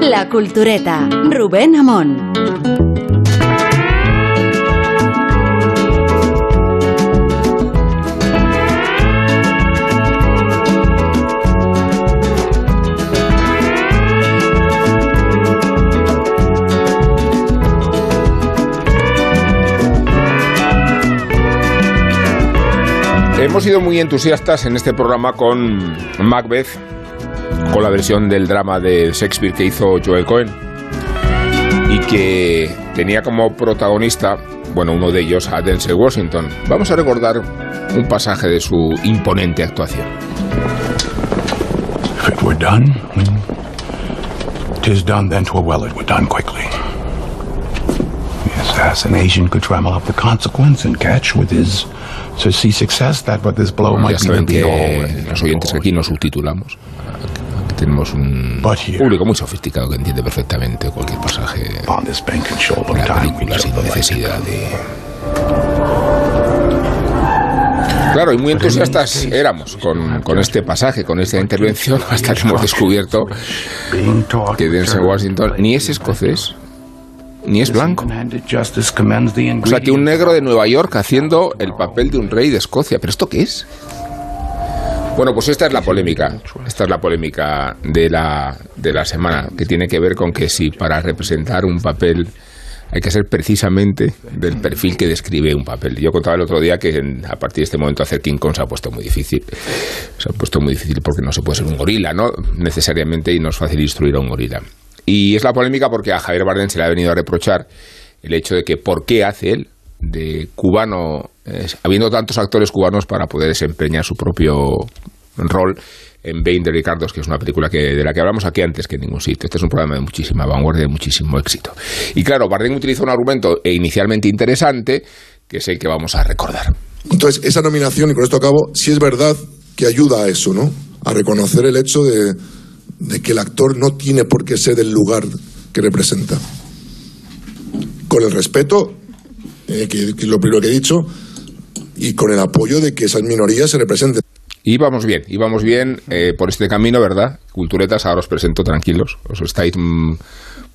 La Cultureta, Rubén Amón. Hemos sido muy entusiastas en este programa con Macbeth, con la versión del drama de Shakespeare que hizo Joel Cohen y que tenía como protagonista, bueno, uno de ellos a Denzel Washington. Vamos a recordar un pasaje de su imponente actuación. If it were done, 'tis done, then 'twere well it were done quickly. The assassination could trammel up the consequence and catch with his to see success that but this blow might be the all los oyentes aquí nos subtitulamos. Tenemos un público muy sofisticado que entiende perfectamente cualquier pasaje de la película sin necesidad de... Claro, y muy entusiastas éramos con, con este pasaje, con esta intervención, hasta que hemos descubierto que Denzel Washington ni es escocés, ni es blanco. O sea, que un negro de Nueva York haciendo el papel de un rey de Escocia. ¿Pero esto qué es? Bueno, pues esta es la polémica. Esta es la polémica de la, de la semana, que tiene que ver con que si para representar un papel hay que ser precisamente del perfil que describe un papel. Yo contaba el otro día que en- a partir de este momento hacer King Kong se ha puesto muy difícil. Se ha puesto muy difícil porque no se puede ser un gorila, ¿no? Necesariamente y no es fácil instruir a un gorila. Y es la polémica porque a Javier Bardem se le ha venido a reprochar el hecho de que por qué hace él de cubano, habiendo tantos actores cubanos para poder desempeñar su propio rol en Bain de Ricardos, que es una película que, de la que hablamos aquí antes que en ningún sitio. Este es un programa de muchísima vanguardia, de muchísimo éxito. Y claro, Bardem utiliza un argumento eh, inicialmente interesante, que es el que vamos a recordar. Entonces, esa nominación, y con esto acabo, sí es verdad que ayuda a eso, ¿no? A reconocer el hecho de, de que el actor no tiene por qué ser del lugar que representa. Con el respeto, eh, que, que lo primero que he dicho, y con el apoyo de que esas minorías se representen. Y vamos bien, y vamos bien eh, por este camino, ¿verdad? Culturetas, ahora os presento tranquilos. Os estáis mm,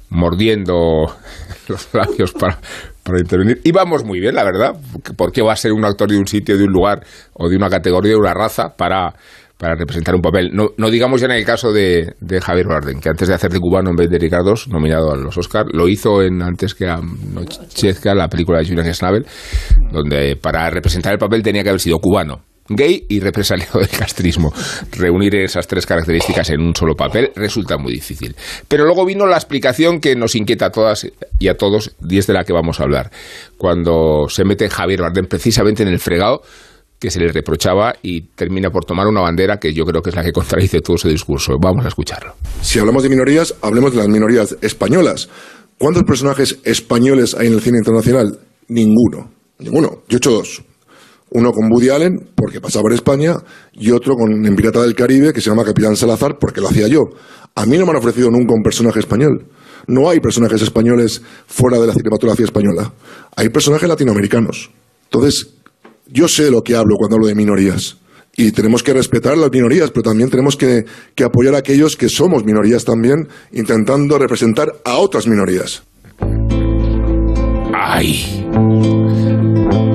mordiendo los labios para, para intervenir. Y vamos muy bien, la verdad. ¿Por qué va a ser un actor de un sitio, de un lugar, o de una categoría, de una raza, para, para representar un papel? No, no digamos ya en el caso de, Javier Bardem, que antes de hacer de cubano en vez de Ricardos, nominado a los Oscar, lo hizo en antes que Anochezca, la película de Julian Schnabel, donde para representar el papel tenía que haber sido cubano gay y represaliado del castrismo. Reunir esas tres características en un solo papel resulta muy difícil. Pero luego vino la explicación que nos inquieta a todas y a todos, y es de la que vamos a hablar. Cuando se mete Javier Bardem precisamente en el fregado que se le reprochaba y termina por tomar una bandera que yo creo que es la que contradice todo ese discurso. Vamos a escucharlo. Si hablamos de minorías, hablemos de las minorías españolas. ¿Cuántos personajes españoles hay en el cine internacional? Ninguno. Ninguno. Yo he hecho dos. Uno con Woody Allen, porque pasaba por España, y otro con en Pirata del Caribe, que se llama Capitán Salazar, porque lo hacía yo. A mí no me han ofrecido nunca un personaje español. No hay personajes españoles fuera de la cinematografía española. Hay personajes latinoamericanos. Entonces, yo sé lo que hablo cuando hablo de minorías. Y tenemos que respetar las minorías, pero también tenemos que, que apoyar a aquellos que somos minorías también, intentando representar a otras minorías. ¡Ay!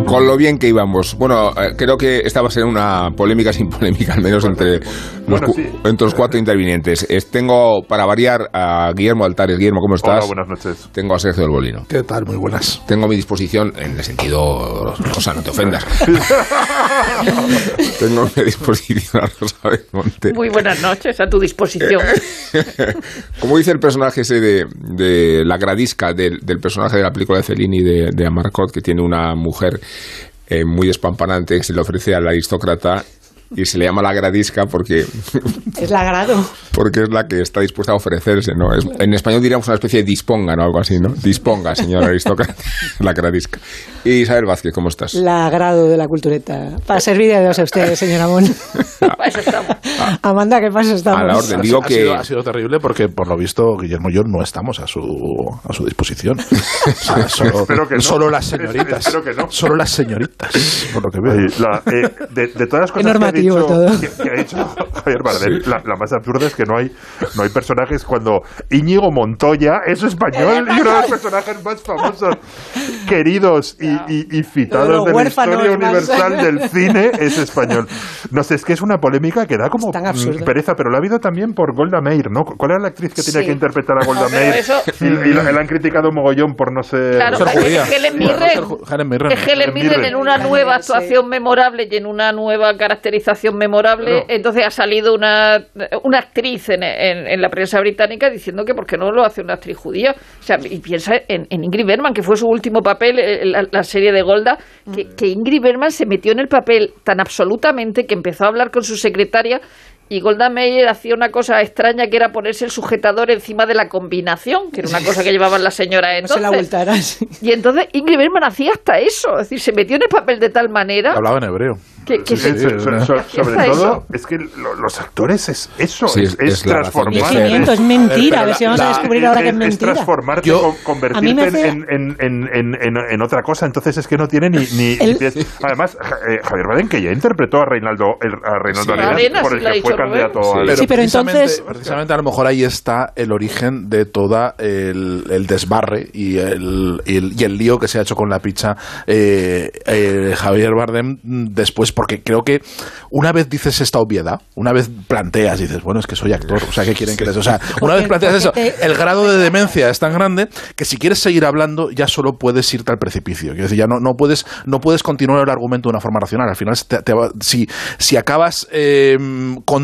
Con lo bien que íbamos. Bueno, eh, creo que esta va a ser una polémica sin polémica, al menos entre los, Bueno, cu- sí. entre los cuatro intervinientes. Es- tengo, para variar, a Guillermo Altares. Guillermo, ¿cómo estás? Hola, buenas noches. Tengo a Sergio del Bolino. ¿Qué tal? Muy buenas. Tengo a mi disposición, en el sentido, Rosa, no te ofendas. Tengo a mi disposición a Rosa Belmonte. Muy buenas noches, a tu disposición. Como dice el personaje ese de, de la gradisca, del, del personaje de la película de Fellini de, de Amarcot, que tiene una mujer eh, muy espampanante que se le ofrece al aristócrata y se le llama la gradisca porque, Es lagrado. porque es la que está dispuesta a ofrecerse, ¿no? Es- en español diríamos una especie de disponga, ¿no? Algo así, ¿no? Disponga, señor aristócrata, la gradisca. Y Isabel Vázquez, ¿cómo estás? La agrado de la cultureta. Para servir de Dios a ustedes, señor Amón. Para eso estamos. Amanda, ¿qué pasa estamos? A la orden. Digo ha, que- sido, ha sido terrible porque, por lo visto, Guillermo y yo no estamos a su, a su disposición. O sea, solo, Espero que no. solo las señoritas. Espero que no. Solo las señoritas, por lo que veo. La- eh, de, de todas las cosas que dicho, todo. que- que ha dicho Javier Bardem. La, la más absurda es que no hay, no hay personajes cuando Íñigo Montoya es español y uno de los personajes más famosos, queridos y, y- y citados de la historia más- universal del cine es español. No sé, es que es una polémica que da como mm, pereza, pero lo ha habido también por Golda Meir, ¿no? ¿Cuál era la actriz que tenía Sí. que interpretar a Golda No, Meir? eso- Y, y la, la han criticado mogollón por no ser... Claro, ser judía. Helen no Mirren. ser Helen Mirren. Es Helen Mirren en una nueva sí. actuación memorable y en una nueva caracterización memorable. Entonces ha salido una, una actriz en, en- en la prensa británica diciendo que por qué no lo hace una actriz judía. O sea, y piensa en, en Ingrid Bergman, que fue su último papel en la, la serie de Golda, que, que Ingrid Bergman se metió en el papel tan absolutamente que empezó a hablar con su secretaria y Golda Meir hacía una cosa extraña que era ponerse el sujetador encima de la combinación, que era una cosa que llevaban las señoras No entonces. se la voltaran. sí. Y entonces Ingrid Bergman hacía hasta eso, es decir, se metió en el papel de tal manera Hablaba en hebreo. que, que Sí, se- sí, so- so- sobre todo, eso. es que lo- los actores es eso, Sí, es, es es transformar. ser. Pimiento, es mentira. A ver si vamos a La- descubrir ahora que es es mentira. transformarte, Yo- con- A mí convertirte me hace- en, en, en, en, en- en otra cosa. Entonces es que no tiene ni. El-. Además, eh, Javier Bardem, que ya interpretó a Reinaldo, el- a Reinaldo Sí. Arenas, Arenas, por el que fue candidato Sí. al- Pero Sí, pero precisamente, entonces- precisamente a lo mejor ahí está el origen de toda el, el desbarre y el, y el, y el lío que se ha hecho con la picha eh, eh, Javier Bardem después, porque creo que una vez dices esta obviedad, una vez planteas, dices, bueno, es que soy actor, o sea, ¿qué quieren que les... O sea, una vez planteas eso, el grado de demencia es tan grande que si quieres seguir hablando ya solo puedes irte al precipicio. Quiero decir, ya no, no, puedes, no puedes continuar el argumento de una forma racional. Al final, te- te si, si acabas eh,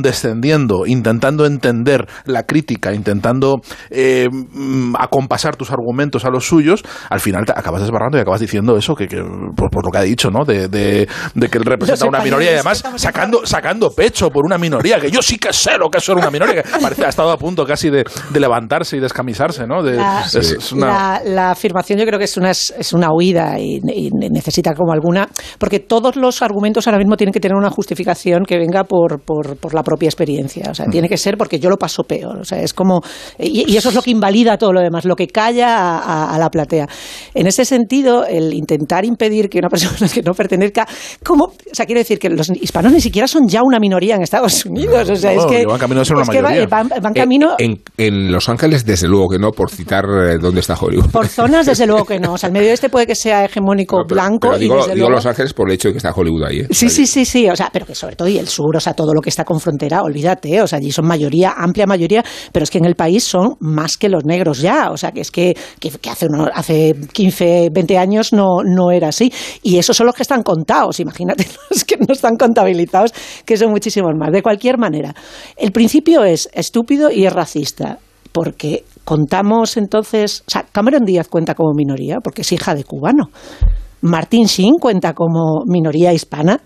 condescendiendo, intentando entender la crítica, intentando eh, mm, acompasar tus argumentos a los suyos, al final te acabas desbarrando y acabas diciendo eso que, que por, por lo que ha dicho, ¿no? De, de- de que él representa una minoría y además sacando, sacando pecho por una minoría, que yo sí que sé lo que es ser una minoría, que parece ha estado a punto casi de, de levantarse y descamisarse, ¿no? De- La, es- es una- la- la afirmación yo creo que es una, es una huida y, y necesita como alguna, porque todos los argumentos ahora mismo tienen que tener una justificación que venga por, por, por la propia experiencia. O sea, tiene que ser porque yo lo paso peor. O sea, es como, y, y eso es lo que invalida todo lo demás, lo que calla a, a- a la platea. En ese sentido, el intentar impedir que una persona que no pertenezca, como, o sea, quiero decir que los hispanos ni siquiera son ya una minoría en Estados Unidos. O sea, No, es que, van camino de ser una mayoría. van, van Eh, camino En, en Los Ángeles, desde luego que no, por citar eh, dónde está Hollywood. Por zonas, desde luego que no. O sea, el medio oeste puede que sea hegemónico No, pero- blanco pero y digo, desde digo luego... Los Ángeles por el hecho de que está Hollywood ahí. ¿eh? Sí, sí, sí, sí, o sea, pero que sobre todo y el sur, o sea, todo lo que está con frontera, olvídate, o sea, allí son mayoría, amplia mayoría, pero es que en el país son más que los negros ya, o sea, que es que, que, hace, uno- hace 15, 20 años no, no era así. Y esos son los que están contados, imagínate los que no están contabilizados, que son muchísimos más. De cualquier manera, el principio es estúpido y es racista, porque contamos entonces, o sea, Cameron Díaz cuenta como minoría, porque es hija de cubano. Martin Sheen cuenta como minoría hispana,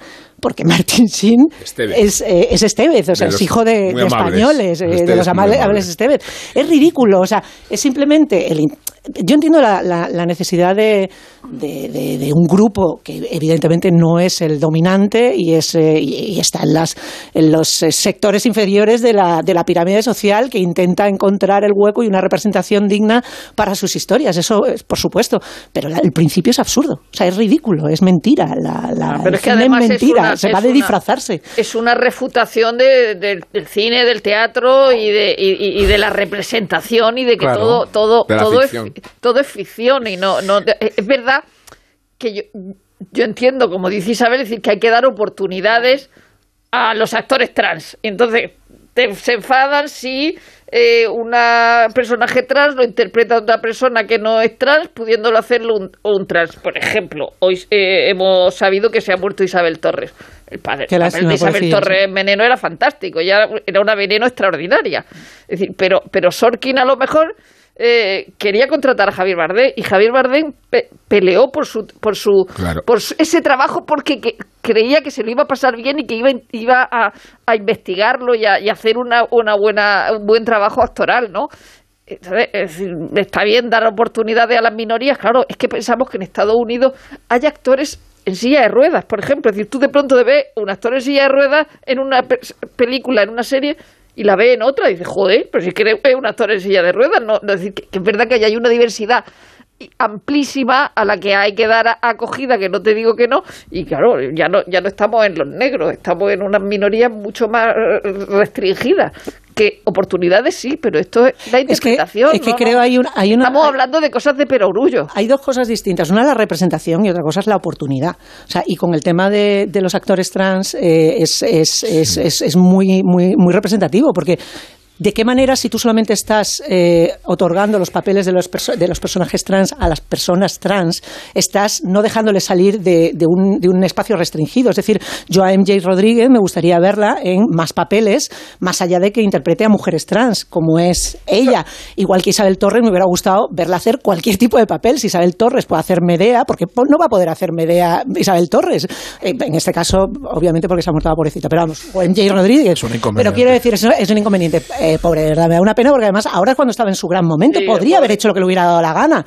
porque Martin Sheen Estevez. es, eh, es Estevez, o sea, es hijo de, españoles, eh, Los de Estevez los amables amables. Estevez. Es ridículo, o sea, es simplemente el... in- Yo entiendo la, la- la necesidad de, de- de- de un grupo que evidentemente no es el dominante y, es, eh, y, y está en, las, en los eh, sectores inferiores de la, de la pirámide social que intenta encontrar el hueco y una representación digna para sus historias. Eso es por supuesto, pero la- el principio es absurdo, o sea, es ridículo, es mentira. La, la- Ah, pero el es que cine además es mentira, una- se va de una- disfrazarse. Es una refutación de- de- del cine, del teatro y de, y, y de la representación y de que Claro, todo todo todo es, ficción. todo es ficción y no no es verdad que yo yo entiendo como dice Isabel es decir que hay que dar oportunidades a los actores trans entonces te- se enfadan si eh, una personaje trans lo interpreta otra persona que no es trans, pudiéndolo hacerlo un, un trans. Por ejemplo, hoy eh, hemos sabido que se ha muerto Isabel Torres. El padre el papel de Isabel Torres en Veneno era fantástico, ya era una veneno extraordinaria. Es decir, pero, pero Sorkin a lo mejor eh, quería contratar a Javier Bardem y Javier Bardem pe- peleó por su por su Claro. por su- ese trabajo porque que- creía que se lo iba a pasar bien y que iba, iba a, a investigarlo y a, y hacer una, una buena un buen trabajo actoral, ¿no? Entonces, es decir, está bien dar oportunidades a las minorías, claro, es que pensamos que en Estados Unidos hay actores en silla de ruedas, por ejemplo, es decir, tú de pronto ves un actor en silla de ruedas en una pe- película, en una serie, y la ves en otra, y dices, joder, pero si que es un actor en silla de ruedas, no, no, es decir, que, es verdad que hay una diversidad amplísima a la que hay que dar acogida, que no te digo que no, y claro, ya no, ya no estamos en los negros, estamos en unas minorías mucho más eh, restringidas. Que oportunidades sí, pero esto es la Es que, interpretación. es que ¿no? creo hay, un, hay una... Estamos hablando de cosas de perogrullo. Hay dos cosas distintas. Una es la representación y otra cosa es la oportunidad. O sea, y con el tema de, de los actores trans eh, es, es, es, es, es muy, muy, muy representativo porque. ¿De qué manera, si tú solamente estás eh, otorgando los papeles de los, de los personajes trans a las personas trans, estás no dejándoles salir de, de un, de un espacio restringido? Es decir, yo a MJ Rodríguez me gustaría verla en más papeles, más allá de que interprete a mujeres trans, como es ella. Igual que Isabel Torres, me hubiera gustado verla hacer cualquier tipo de papel. Si Isabel Torres puede hacer Medea, porque po- no va a poder hacer Medea Isabel Torres. En este caso, obviamente, porque se ha muerto la pobrecita. Pero vamos, o MJ Rodríguez. un inconveniente. Pero quiero decir, es un inconveniente. Eh, pobre, de verdad, me da una pena porque además ahora es cuando estaba en su gran momento. Sí, Podría haber hecho lo que le hubiera dado la gana.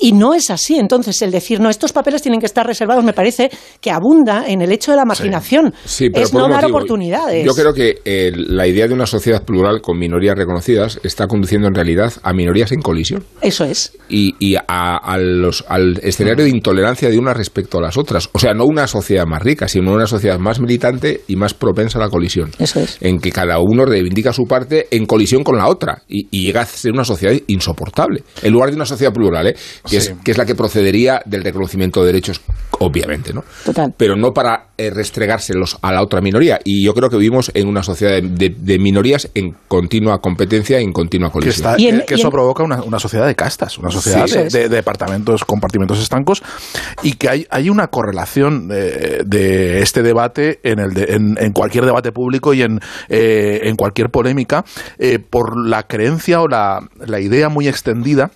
Y no es así. Entonces, el decir, no, estos papeles tienen que estar reservados, me parece que abunda en el hecho de la marginación. Sí, pero es no dar motivo. oportunidades. Yo creo que eh, la idea de una sociedad plural con minorías reconocidas está conduciendo en realidad a minorías en colisión Eso es. y, y a, a los, al escenario de intolerancia de unas respecto a las otras. O sea, no una sociedad más rica, sino una sociedad más militante y más propensa a la colisión. Eso es. En que cada uno reivindica su parte en colisión con la otra y, y llega a ser una sociedad insoportable. En lugar de una sociedad plural, ¿eh? Que, es, que es la que procedería del reconocimiento de derechos, obviamente, ¿no? Total. Pero no para eh, restregárselos a la otra minoría. Y yo creo que vivimos en una sociedad de, de- de minorías en continua competencia y en continua que, colisión. está- Y en- que- que y eso en- provoca una, una sociedad de castas, una sociedad Sí, de, eso de- de departamentos, compartimentos estancos, y que hay, hay una correlación de, de este debate en, el de- en, en cualquier debate público y en, eh, en cualquier polémica eh, por la creencia o la, la idea muy extendida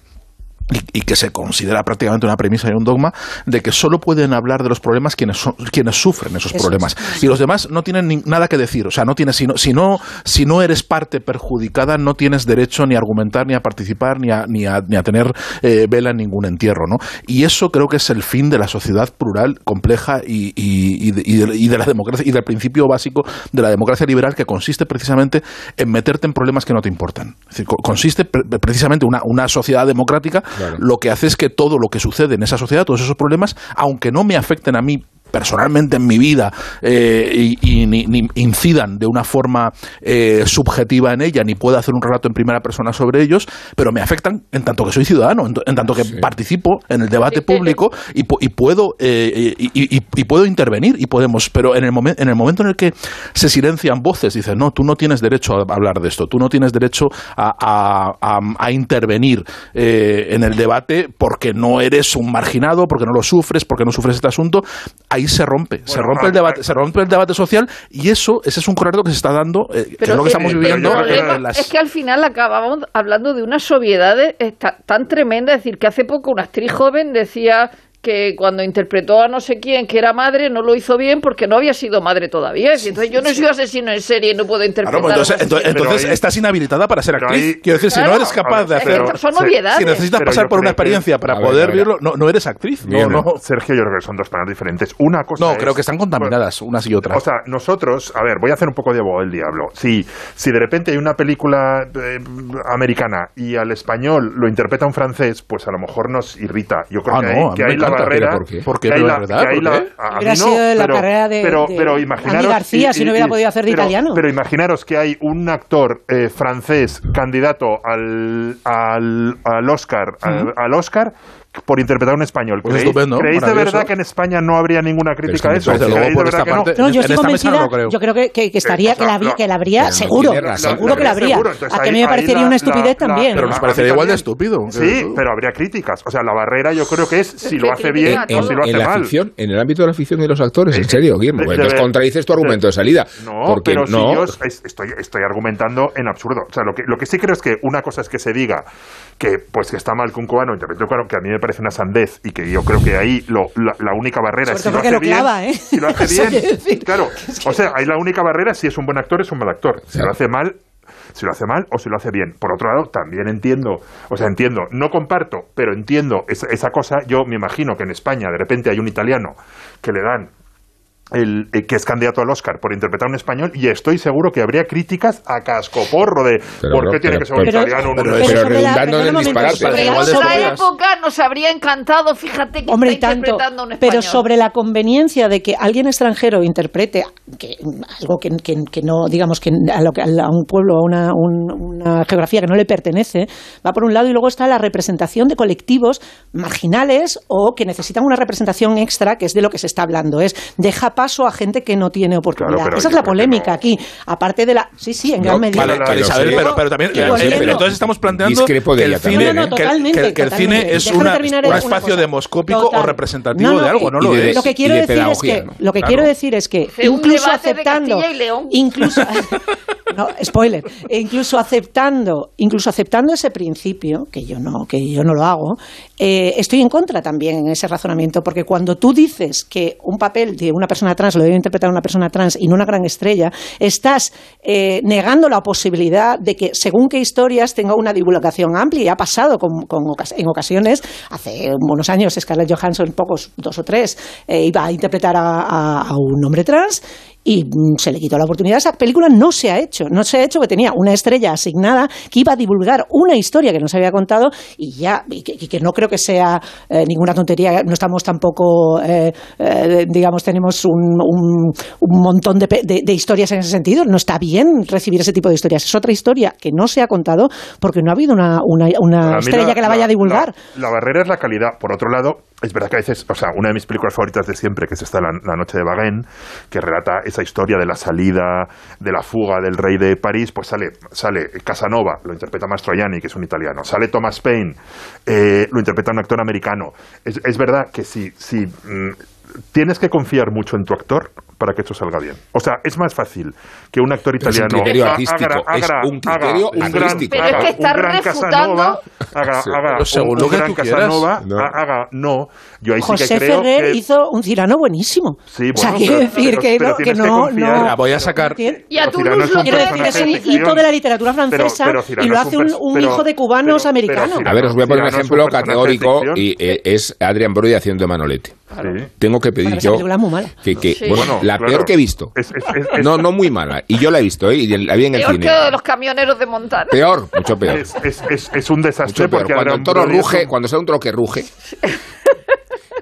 y, y que se considera prácticamente una premisa y un dogma de que solo pueden hablar de los problemas quienes son, quienes sufren esos Eso problemas. y los demás no tienen ni- nada que decir. O sea no tienes si no, si no si no eres parte perjudicada no tienes derecho ni a argumentar ni a participar ni a, ni a, ni a tener eh, vela en ningún entierro ¿no? y eso creo que es el fin de la sociedad plural compleja y, y- y de, y de- y de la democracia y del principio básico de la democracia liberal que consiste precisamente en meterte en problemas que no te importan. Es decir, co- consiste pre- precisamente una, una sociedad democrática Lo que hace es que todo lo que sucede en esa sociedad, todos esos problemas, aunque no me afecten a mí personalmente en mi vida eh, y, y ni, ni incidan de una forma eh, subjetiva en ella, ni pueda hacer un relato en primera persona sobre ellos, pero me afectan en tanto que soy ciudadano, en, en tanto que participo en el debate público y, y puedo eh, y, y- y- y puedo intervenir y podemos, pero en el, momen- en el momento en el que se silencian voces, dicen, no, tú no tienes derecho a hablar de esto, tú no tienes derecho a, a- a- a intervenir eh, en el debate porque no eres un marginado, porque no lo sufres, porque no sufres este asunto, ahí se rompe, se rompe el ah, debate, ah, se rompe el debate social y eso, ese es un correcto que se está dando, eh, que es lo que eh, estamos eh, viviendo el problema en las- es que al final acabamos hablando de una sobriedad eh, ta- tan tremenda. Es decir, que hace poco una actriz joven decía que cuando interpretó a no sé quién que era madre no lo hizo bien porque no había sido madre todavía. Entonces yo no soy asesino en serie y no puedo interpretar. Claro, pues entonces, ahí- estás inhabilitada para ser actriz. ahí- Quiero decir, si no eres capaz de hacer... pero- son obviedades. Si necesitas Pero pasar por una que- experiencia para ver, poder verlo, no, no eres actriz. No, no. Sergio, yo creo que son dos planos diferentes. Una cosa No, es- creo que están contaminadas unas y otras. O sea, nosotros, a ver, voy a hacer un poco de abogado del diablo. Si, si de repente hay una película eh, americana y al español lo interpreta un francés, pues a lo mejor nos irrita. Yo creo Ah, que hay, mí que me hay la pero ¿por qué? ¿Por qué? que hay ¿Pero la- es verdad? ¿Por la- a- mí no, sido la pero- carrera de- pero, de pero imaginaros García si no hubiera podido hacer de pero- italiano. Pero imaginaros que hay un actor eh, francés candidato al, al, al Oscar, al, al Oscar por interpretar un español. Pues ¿Creéis, estupendo, ¿creéis de verdad que en España no habría ninguna crítica a eso? Desde luego, ¿Creéis de por verdad esta que no? parte- No, yo estoy no convencida, yo creo que, que- que estaría, Eh, o sea, que la, habría- no. que la habría, Pero seguro, seguro que la habría. Seguro, entonces a que ahí- me parecería la- una estupidez la- la- también. Pero nos parecería igual de estúpido. Sí, pero habría críticas. O sea, la barrera yo creo que es si lo hace bien o si lo hace en la mal. ficción, en el ámbito de la ficción y los actores, en serio, Guillermo. entonces contradices tu argumento de salida. No, porque pero no, si yo es- estoy, argumentando en absurdo. O sea, lo que, lo que sí creo es que una cosa es que se diga que pues que está mal que un cubano interprete un cubano, que a mí me parece una sandez y que yo creo que ahí lo, la, la única barrera es si lo porque hace lo bien. ¿eh? Si lo hace bien, claro. O sea, ahí la única barrera si es un buen actor es un mal actor. Si Claro. lo hace mal si lo hace mal o si lo hace bien. Por otro lado, también entiendo, o sea, entiendo, no comparto, pero entiendo esa, esa cosa. Yo me imagino que en España de repente hay un italiano que le dan el, eh, que es candidato al Oscar por interpretar un español y estoy seguro que habría críticas a cascoporro de Pero por qué tiene que ser un italiano un pero- holandés?". pero redundando en el disparate. sobre la- sobre- época nos habría encantado, fíjate que Hombre, y está tanto. interpretando un español. Pero sobre la conveniencia de que alguien extranjero interprete que, algo que, que- que no, digamos, que a, lo que- a un pueblo, a una, un- una geografía que no le pertenece, va por un lado y luego está la representación de colectivos marginales o que necesitan una representación extra, que es de lo que se está hablando. Es deja paso a gente que no tiene oportunidad. Claro, Esa es la polémica no. aquí. Aparte de la. Sí, sí, en gran medida. Vale, Pero sí. Isabel, pero, pero también eh, pero entonces estamos planteando que el cine, también, No, no, ¿eh? que- que, totalmente, que el cine totalmente. es una- un espacio cosa. demoscópico o representativo No, no, de algo, ¿no lo de- es? lo que quiero de decir es que ¿no? lo que Claro. quiero decir es que incluso aceptando incluso no spoiler e incluso aceptando incluso aceptando ese principio que yo no que yo no lo hago eh, estoy en contra también en ese razonamiento porque cuando tú dices que un papel de una persona trans lo debe interpretar una persona trans y no una gran estrella estás eh, negando la posibilidad de que según qué historias tenga una divulgación amplia. Y ha pasado con, con en ocasiones hace unos años Scarlett Johansson pocos dos o tres eh, iba a interpretar a un hombre trans y mm, se le quitó la oportunidad. Esa película no se ha hecho, no se ha hecho que tenía una estrella asignada que iba a divulgar una historia que no se había contado y ya, y que, y que no creo que sea eh, ninguna tontería, no estamos tampoco, eh, eh, digamos, tenemos un, un- un montón de, de- de historias en ese sentido, no está bien recibir ese tipo de historias, es otra historia que no se ha contado porque no ha habido una, una, estrella la- que la vaya a divulgar. La, la barrera es la calidad. Por otro lado, es verdad que a veces, o sea, una de mis películas favoritas de siempre, que es esta La, la noche de Baguen, que relata esa historia de la salida, de la fuga del rey de París, pues sale, sale Casanova, lo interpreta Mastroianni, que es un italiano, sale Thomas Paine, eh, lo interpreta un actor americano. Es, es verdad que si, si mm, tienes que confiar mucho en tu actor para que esto salga bien. O sea, es más fácil que un actor Pero es un italiano criterio haga- artístico, haga- es un criterio haga un gran- artístico. Pero es que está un gran refutando- Casanova, haga, Sí. haga Pero un, un que gran. Casanova, No. ha- haga no. Yo ahí sí José que creo Ferrer que hizo un Cirano buenísimo. Sí, o sea, bueno, quiero pero- decir pero- que, pero no, que tienes que no, no- Mira, voy a sacar. Y a Pero Toulouse lo Quiero decir, es un ficción. hito de la literatura Pero- francesa pero y lo hace un pero- hijo de cubanos pero- americanos. pero A ver, os voy a poner un ejemplo categórico y eh, es Adrian Brody haciendo. Sí. Tengo que pedir Bueno, yo que, que- Sí. bueno, Bueno, la claro. peor que he visto. Es- es- es- No, no muy mala. Y yo la he visto, ¿eh? Y la vi en el Peor cine. que los camioneros de Montana. Peor, mucho peor. es, es, es, es un desastre Mucho peor. porque Cuando el toro ruge, un- cuando sea un toro que ruge,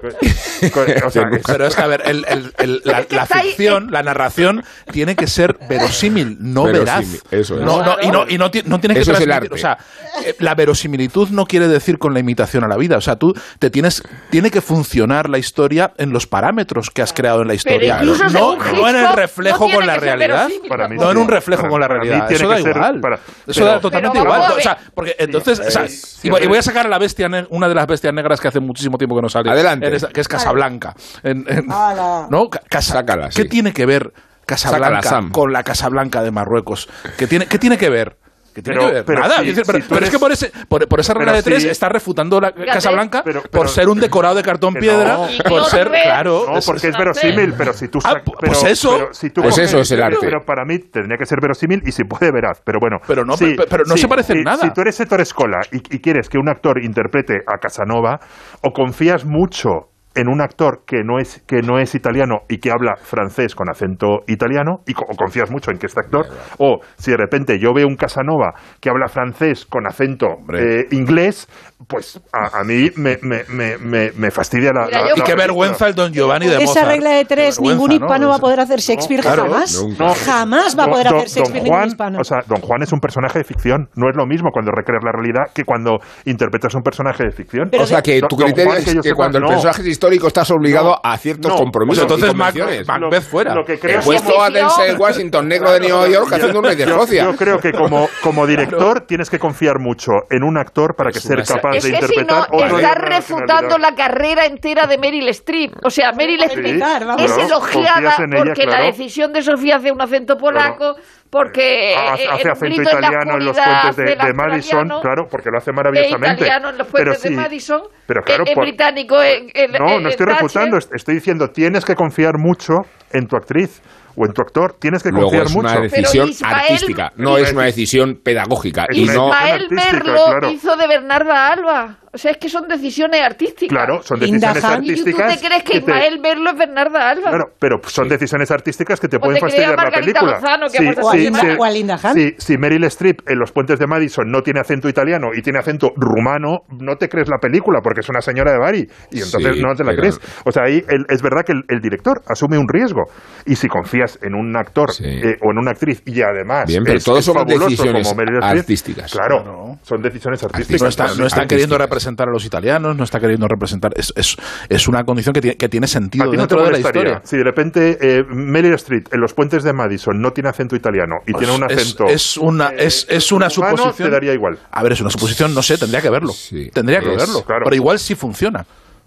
o sea, es- Pero es que, a ver, el- el- el- la, Es que la está ahí- ficción, la narración, tiene que ser verosímil, no Verosímil, veraz. eso es. No, no, y no, y no, no tienes que Eso el transmitir. arte. O sea, eh, la verosimilitud no quiere decir con la imitación a la vida. O sea, tú te tienes. Tiene que funcionar la historia en los parámetros que has creado en la historia. incluso no, según no en el reflejo no tiene con la ser realidad. verosímil Para mí No en un reflejo Para- con la realidad. tiene Eso da que ser- igual. para- Eso pero- da totalmente igual. O sea, ver. porque entonces. o sea, es- y voy a sacar a la bestia, ne- una de las bestias negras que hace muchísimo tiempo que no sale. Adelante. Que es Casablanca. En- en- Ala. ¿No? Ca- Casa- Sácala, ¿Qué tiene que ver Casablanca Sácala, con la Casablanca de Marruecos? ¿Qué tiene, qué tiene que ver? ¿Qué tiene Pero- que ver? pero Nada. si- pero, si es que por, ese, por, por esa regla de tres si- está refutando la Fíjate. Casablanca Pero- por ser un decorado de cartón piedra, no. Por ser, claro. No, es- porque es verosímil, pero si tú Ah, pues eso. pero si tú Pues coges- eso es el arte. Pero para mí tendría que ser verosímil y si puede veraz, pero bueno. Pero no, Sí, pero- pero no sí, se parece en nada. Si tú eres Héctor Escola y, y quieres que un actor interprete a Casanova, o confías mucho en un actor que no es que no es italiano y que habla francés con acento italiano y co- confías mucho en que este actor o si de repente yo veo un Casanova que habla francés con acento eh, inglés pues a, a mí me, me, me, me, me fastidia la, Mira, la- yo- Y la qué vergüenza el Don Giovanni de Esa Mozart. regla de tres, ningún ¿no? hispano va a poder hacer Shakespeare claro, jamás. No. jamás va a poder don- hacer Shakespeare don ningún Juan, hispano. O sea, Don Juan es un personaje de ficción. No es lo mismo cuando recreas la realidad que cuando interpretas un personaje de ficción. o sea que Don- tu criterio Juan, es que sepa, cuando el no. personaje es histórico estás obligado No, a ciertos no. compromisos Pues entonces y Mac-. Macbeth fuera. Lo que He creo es puesto a Denzel Washington, negro de Nueva York, haciendo un rey de yo, Escocia. yo creo que como, como director tienes que confiar mucho en un actor para que sea una- capaz Es de que si no, interpretar estás refutando la carrera entera de Meryl Streep. O sea, Meryl Sí, Streep es claro, elogiada en ella, porque la claro. decisión de Sofía hace un acento polaco, porque Hace, eh, hace el acento grito en la italiano en los puentes de, de Madison, claro, porque lo hace maravillosamente. italiano en los pero puentes sí, de Madison, pero claro, eh, eh, por- británico en, en- No, en- no estoy en refutando, est- estoy diciendo tienes que confiar mucho en tu actriz. O en tu actor, tienes que Luego confiar es mucho. una decisión Ismael- artística, no es una decisión pedagógica. Y no, Ismael Merlo claro. hizo de Bernarda Alba. O sea, es que son decisiones artísticas. Claro, son decisiones Han. ¿Y tú artísticas. te crees que, que te- Ismael Merlo es Bernarda Alba? Claro, pero son decisiones artísticas que te pueden fastidiar la película. Lozano, que Sí, sí, sí. o a Linda Han. Sí, si Meryl Streep en Los Puentes de Madison no tiene acento italiano y tiene acento rumano, no te crees la película porque es una señora de Bari y entonces Sí, no te la pero- crees. O sea, ahí el- es verdad que el, el director asume un riesgo y si confías en un actor Sí. eh, o en una actriz y además Bien, pero es, todos es son fabuloso decisiones como Meryl Streep, artísticas. Claro, Claro. son decisiones artísticas. No está, no está artísticas. queriendo representar a los italianos, no está queriendo representar. Es, es, es una condición que tiene, que tiene ¿A sentido no dentro de la historia. si de repente eh, Meryl Streep en los puentes de Madison no tiene acento italiano y tiene un acento es, una, eh, es, es una suposición. te daría igual. A ver, es una suposición, no sé, tendría que verlo. Sí, tendría que es- verlo. claro. Pero igual sí funciona.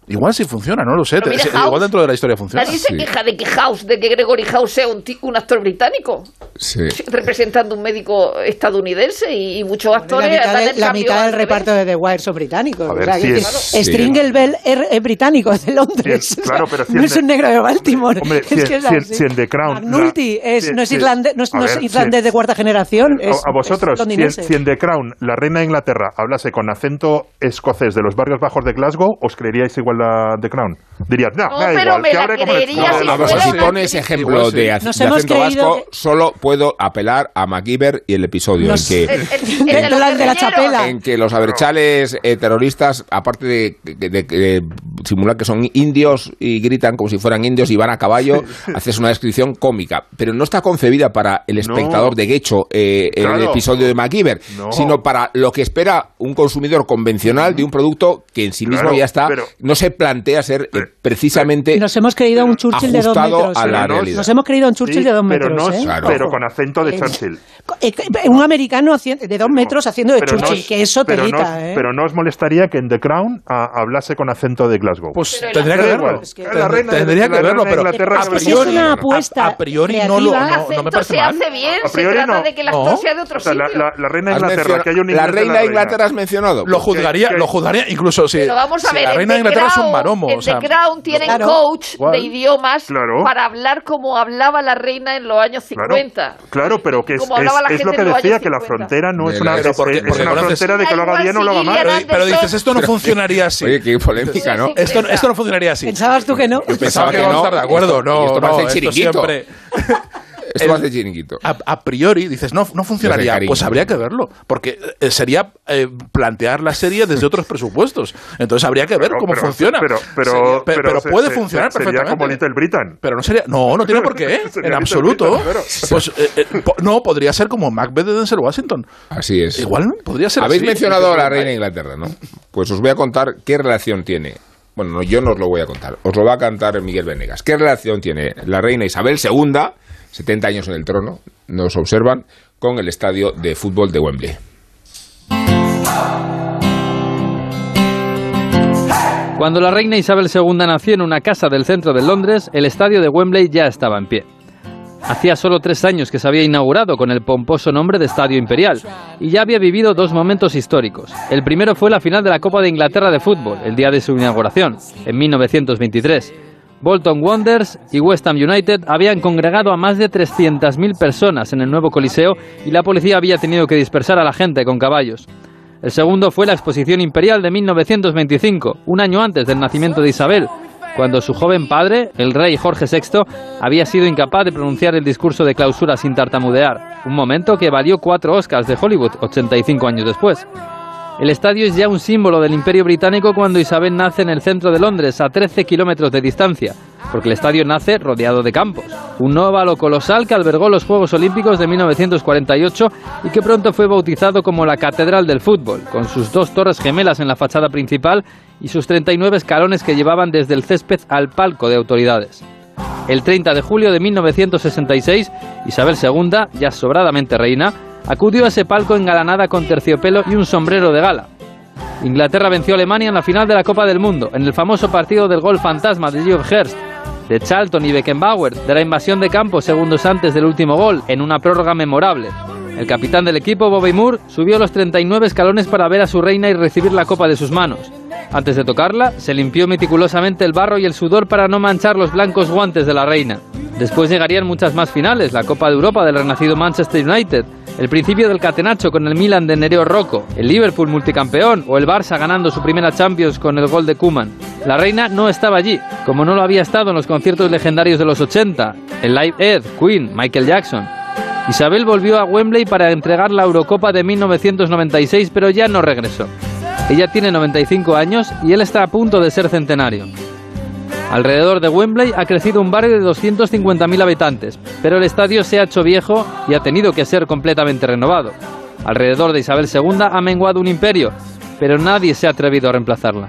Igual sí funciona, no lo sé. Te- House- igual dentro de la historia funciona. Nadie se Sí. queja de que House, de que Gregory House sea un, ti- un actor británico, Sí. representando un médico estadounidense y, y muchos La actores. mitad, de- la mitad del reparto de The Wire son británicos. Ver, o sea, sí que es- decir, sí. Stringle Bell es, es británico, es de Londres. Sí, claro, pero si no es The- un negro de Baltimore. Hombre, es que es si en- así. si en The Crown, la- es, si- no es, irlandés, no no es ver, si- irlandés de cuarta generación. Es, a, vosotros, es si en, londinense. si en The Crown la reina de Inglaterra hablase con acento escocés de los barrios bajos de Glasgow, ¿os creeríais igual la The Crown? Dirías, no, No, da pero igual, me que la creería si fuera si barra". una- pones ejemplo de, ac- Nos de hemos acento vasco, que- solo puedo apelar a MacGyver y el episodio Nos- en que El- el- el De de los la- de la guerrilleros. chapela. en que los aberchales eh, terroristas, aparte de, de- de- de simular que son indios y gritan como si fueran indios y van a caballo, haces una descripción cómica. Pero no está concebida para el espectador de Gecho eh, el episodio de MacGyver, No. sino para lo que espera un consumidor convencional de un producto que en sí mismo Claro, ya está, pero- no se plantea ser eh, precisamente Nos hemos creído un Churchill de dos metros. a la ¿eh? realidad. Nos hemos creído un Churchill Sí, de dos pero metros. no- ¿eh? Claro. pero con acento de Churchill. eh, Un americano de dos metros haciendo de Pero no Churchill, que eso pero no telita, os- ¿eh? Pero no os molestaría que en The Crown ah, hablase con acento de Glasgow. Pues tendría que verlo. igual. Es que- La reina de- tendría que verlo, pero a eso es priori, una a- apuesta a priori no lo- no- acento me parece se mal. hace bien, A se priori trata no. de que el No. actor sea de otro sitio. la- reina de Inglaterra, mencionado- que hay un la reina de Inglaterra has mencionado. Lo juzgaría, lo juzgaría incluso si, Pero vamos a si ver, la reina de Inglaterra es un maromo. En o sea, The Crown tienen Claro. coach Igual. de idiomas Claro. para hablar como hablaba la reina en los años 50. Claro, claro, pero que es, Como es, es lo que decía, que la 50. frontera no es una, porque- es, porque es una frontera de que lo haga bien o lo haga mal. pero, pero dices, esto no funcionaría así. Oye, qué polémica, ¿no? Esto, esto no funcionaría así. ¿Pensabas tú que no? Yo pensaba que vamos no. a estar de acuerdo. No, esto no, parece esto chiringuito. siempre... Esto va de chiringuito. A, a priori dices, no, no funcionaría. cariño. Pues habría que verlo. Porque eh, sería eh, plantear la serie desde otros presupuestos. Entonces habría que ver Pero- cómo pero- funciona. Pero, pero, Sería- pero se- puede se- funcionar se- Sería perfectamente. como Little Britain. Pero no sería. No, no tiene por qué, Sería en absoluto. Britain. Pues eh, eh, po- no, podría ser como Macbeth de Denzel Washington. Así es. Igual podría ser Habéis así. mencionado a la reina de Inglaterra, ¿no? Pues os voy a contar qué relación tiene. Bueno, no, yo no os lo voy a contar. Os lo va a cantar Miguel Venegas. ¿Qué relación tiene la reina Isabel II, 70 años en el trono, nos observan, con el estadio de fútbol de Wembley? Cuando la reina Isabel II nació en una casa del centro de Londres, el estadio de Wembley ya estaba en pie. Hacía solo tres años que se había inaugurado con el pomposo nombre de Estadio Imperial y ya había vivido dos momentos históricos. El primero fue la final de la Copa de Inglaterra de fútbol, el día de su inauguración, en 1923. Bolton Wanderers y West Ham United habían congregado a más de 300.000 personas en el nuevo Coliseo y la policía había tenido que dispersar a la gente con caballos. El segundo fue la Exposición Imperial de 1925, un año antes del nacimiento de Isabel, cuando su joven padre, el rey Jorge VI, había sido incapaz de pronunciar el discurso de clausura sin tartamudear, un momento que valió cuatro Oscars de Hollywood 85 años después. El estadio es ya un símbolo del Imperio Británico cuando Isabel nace en el centro de Londres, a 13 kilómetros de distancia, porque el estadio nace rodeado de campos. Un óvalo colosal que albergó los Juegos Olímpicos de 1948 y que pronto fue bautizado como la Catedral del Fútbol, con sus dos torres gemelas en la fachada principal y sus 39 escalones que llevaban desde el césped al palco de autoridades. El 30 de julio de 1966, Isabel II, ya sobradamente reina, acudió a ese palco engalanada con terciopelo y un sombrero de gala. Inglaterra venció a Alemania en la final de la Copa del Mundo, en el famoso partido del gol fantasma de Geoff Hurst, de Charlton y Beckenbauer, de la invasión de campo segundos antes del último gol, en una prórroga memorable. El capitán del equipo, Bobby Moore, subió los 39 escalones para ver a su reina y recibir la copa de sus manos. Antes de tocarla, se limpió meticulosamente el barro y el sudor para no manchar los blancos guantes de la reina. Después llegarían muchas más finales, la Copa de Europa del renacido Manchester United, el principio del catenacho con el Milan de Nereo Rocco, el Liverpool multicampeón o el Barça ganando su primera Champions con el gol de Kuman. La reina no estaba allí, como no lo había estado en los conciertos legendarios de los 80, el Live Aid, Queen, Michael Jackson. Isabel volvió a Wembley para entregar la Eurocopa de 1996, pero ya no regresó. Ella tiene 95 años y él está a punto de ser centenario. Alrededor de Wembley ha crecido un barrio de 250.000 habitantes, pero el estadio se ha hecho viejo y ha tenido que ser completamente renovado. Alrededor de Isabel II ha menguado un imperio, pero nadie se ha atrevido a reemplazarla.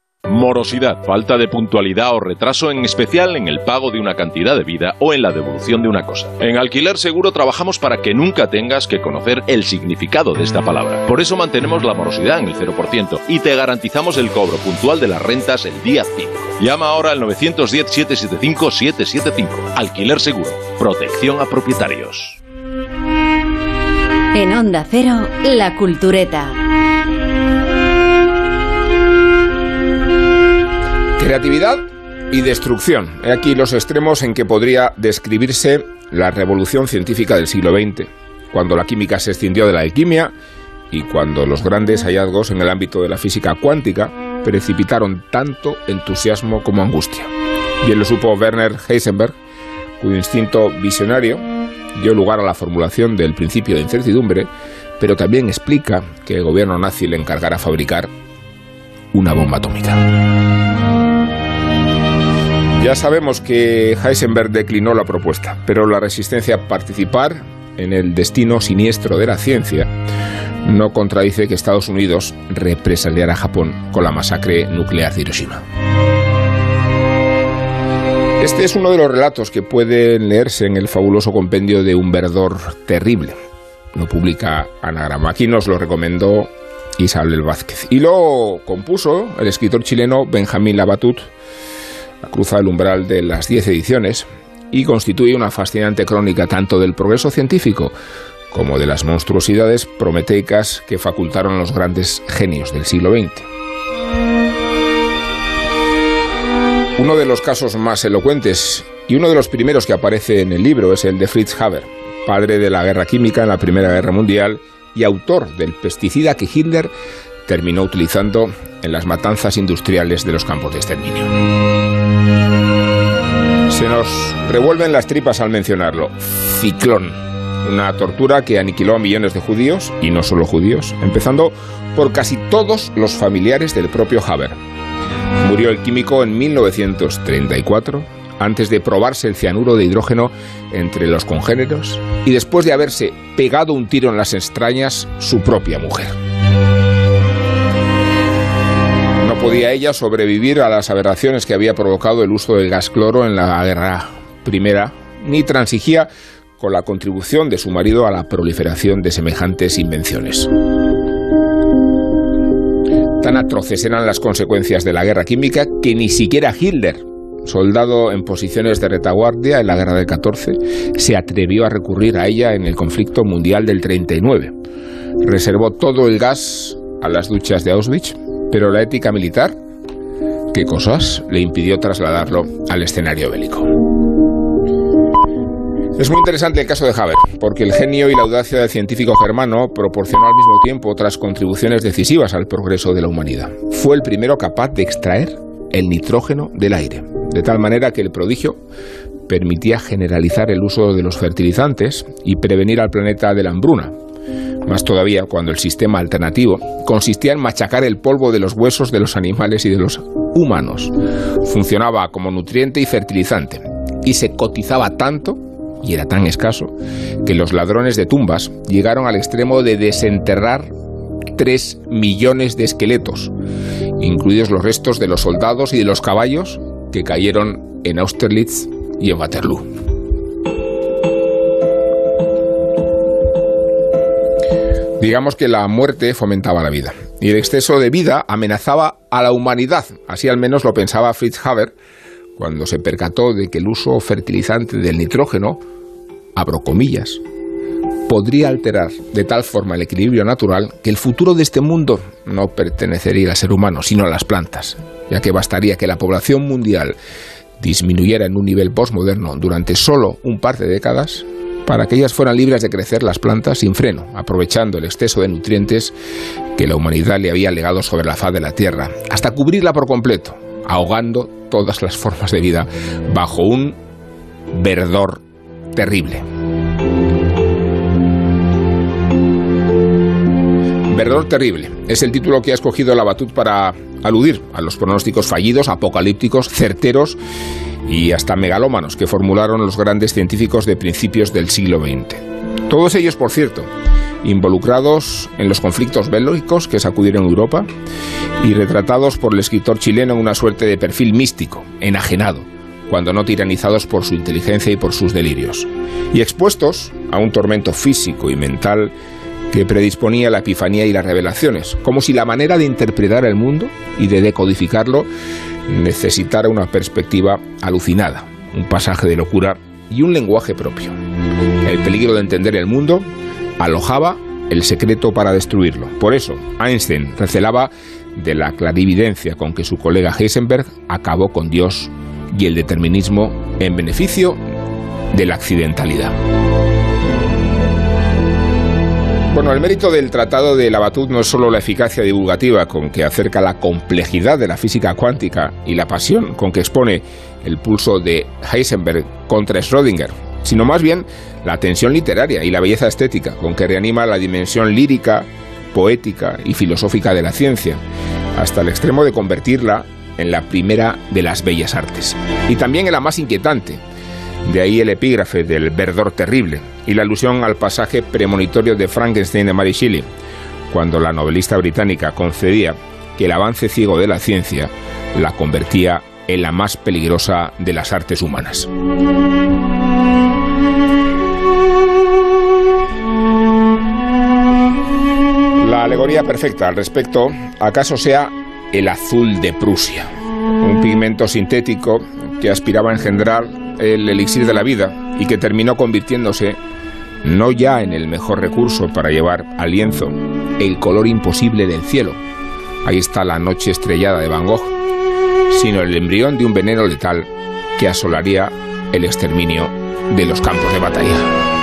Morosidad, falta de puntualidad o retraso, en especial en el pago de una cantidad de vida o en la devolución de una cosa. En Alquiler Seguro trabajamos para que nunca tengas que conocer el significado de esta palabra. Por eso mantenemos la morosidad en el 0% y te garantizamos el cobro puntual de las rentas el día 5. Llama ahora al 910-775-775. Alquiler Seguro, protección a propietarios. En Onda Cero, La Cultureta. Creatividad y destrucción. He aquí los extremos en que podría describirse la revolución científica del siglo XX, cuando la química se escindió de la alquimia y cuando los grandes hallazgos en el ámbito de la física cuántica precipitaron tanto entusiasmo como angustia. Bien lo supo Werner Heisenberg, cuyo instinto visionario dio lugar a la formulación del principio de incertidumbre, pero también explica que el gobierno nazi le encargara fabricar una bomba atómica. Ya sabemos que Heisenberg declinó la propuesta, pero la resistencia a participar en el destino siniestro de la ciencia no contradice que Estados Unidos represaliara a Japón con la masacre nuclear de Hiroshima. Este es uno de los relatos que pueden leerse en el fabuloso compendio de Un verdor terrible. Lo publica Anagrama. Aquí nos lo recomendó Isabel Vázquez. Y lo compuso el escritor chileno Benjamín Labatut cruza el umbral de las 10 ediciones y constituye una fascinante crónica tanto del progreso científico como de las monstruosidades prometeicas que facultaron los grandes genios del siglo XX. Uno de los casos más elocuentes y uno de los primeros que aparece en el libro es el de Fritz Haber, padre de la guerra química en la Primera Guerra Mundial y autor del pesticida que Hitler terminó utilizando en las matanzas industriales de los campos de exterminio. Se nos revuelven las tripas al mencionarlo. Ciclón, una tortura que aniquiló a millones de judíos, y no solo judíos, empezando por casi todos los familiares del propio Haber. Murió el químico en 1934, antes de probarse el cianuro de hidrógeno entre los congéneros y después de haberse pegado un tiro en las extrañas su propia mujer. Podía ella sobrevivir a las aberraciones que había provocado el uso del gas cloro en la guerra primera, ni transigía con la contribución de su marido a la proliferación de semejantes invenciones. Tan atroces eran las consecuencias de la guerra química que ni siquiera Hitler, soldado en posiciones de retaguardia en la guerra del 14, se atrevió a recurrir a ella en el conflicto mundial del 39. Reservó todo el gas a las duchas de Auschwitz, pero la ética militar, qué cosas, le impidió trasladarlo al escenario bélico. Es muy interesante el caso de Haber, porque el genio y la audacia del científico germano proporcionó al mismo tiempo otras contribuciones decisivas al progreso de la humanidad. Fue el primero capaz de extraer el nitrógeno del aire, de tal manera que el prodigio permitía generalizar el uso de los fertilizantes y prevenir al planeta de la hambruna. Más todavía cuando el sistema alternativo consistía en machacar el polvo de los huesos de los animales y de los humanos. Funcionaba como nutriente y fertilizante y se cotizaba tanto y era tan escaso que los ladrones de tumbas llegaron al extremo de desenterrar 3 millones de esqueletos, incluidos los restos de los soldados y de los caballos que cayeron en Austerlitz y en Waterloo. Digamos que la muerte fomentaba la vida y el exceso de vida amenazaba a la humanidad, así al menos lo pensaba Fritz Haber cuando se percató de que el uso fertilizante del nitrógeno, abro comillas, podría alterar de tal forma el equilibrio natural que el futuro de este mundo no pertenecería al ser humano, sino a las plantas, ya que bastaría que la población mundial disminuyera en un nivel postmoderno durante solo un par de décadas para que ellas fueran libres de crecer las plantas sin freno, aprovechando el exceso de nutrientes que la humanidad le había legado sobre la faz de la Tierra, hasta cubrirla por completo, ahogando todas las formas de vida bajo un verdor terrible. Verdor terrible es el título que ha escogido la Batut para aludir a los pronósticos fallidos, apocalípticos, certeros y hasta megalómanos que formularon los grandes científicos de principios del siglo XX. Todos ellos, por cierto, involucrados en los conflictos bélicos que sacudieron Europa y retratados por el escritor chileno en una suerte de perfil místico, enajenado, cuando no tiranizados por su inteligencia y por sus delirios, y expuestos a un tormento físico y mental que predisponía la epifanía y las revelaciones, como si la manera de interpretar el mundo y de decodificarlo necesitara una perspectiva alucinada, un pasaje de locura y un lenguaje propio. El peligro de entender el mundo alojaba el secreto para destruirlo. Por eso, Einstein recelaba de la clarividencia con que su colega Heisenberg acabó con Dios y el determinismo en beneficio de la accidentalidad. Bueno, el mérito del Tratado de Labatut no es solo la eficacia divulgativa con que acerca la complejidad de la física cuántica y la pasión con que expone el pulso de Heisenberg contra Schrödinger, sino más bien la tensión literaria y la belleza estética con que reanima la dimensión lírica, poética y filosófica de la ciencia, hasta el extremo de convertirla en la primera de las bellas artes. Y también en la más inquietante, de ahí el epígrafe del verdor terrible y la alusión al pasaje premonitorio de Frankenstein de Mary Shelley, cuando la novelista británica concedía que el avance ciego de la ciencia la convertía en la más peligrosa de las artes humanas. La alegoría perfecta al respecto acaso sea el azul de Prusia, un pigmento sintético que aspiraba a engendrar el elixir de la vida y que terminó convirtiéndose no ya en el mejor recurso para llevar al lienzo el color imposible del cielo, ahí está la noche estrellada de Van Gogh, sino el embrión de un veneno letal que asolaría el exterminio de los campos de batalla.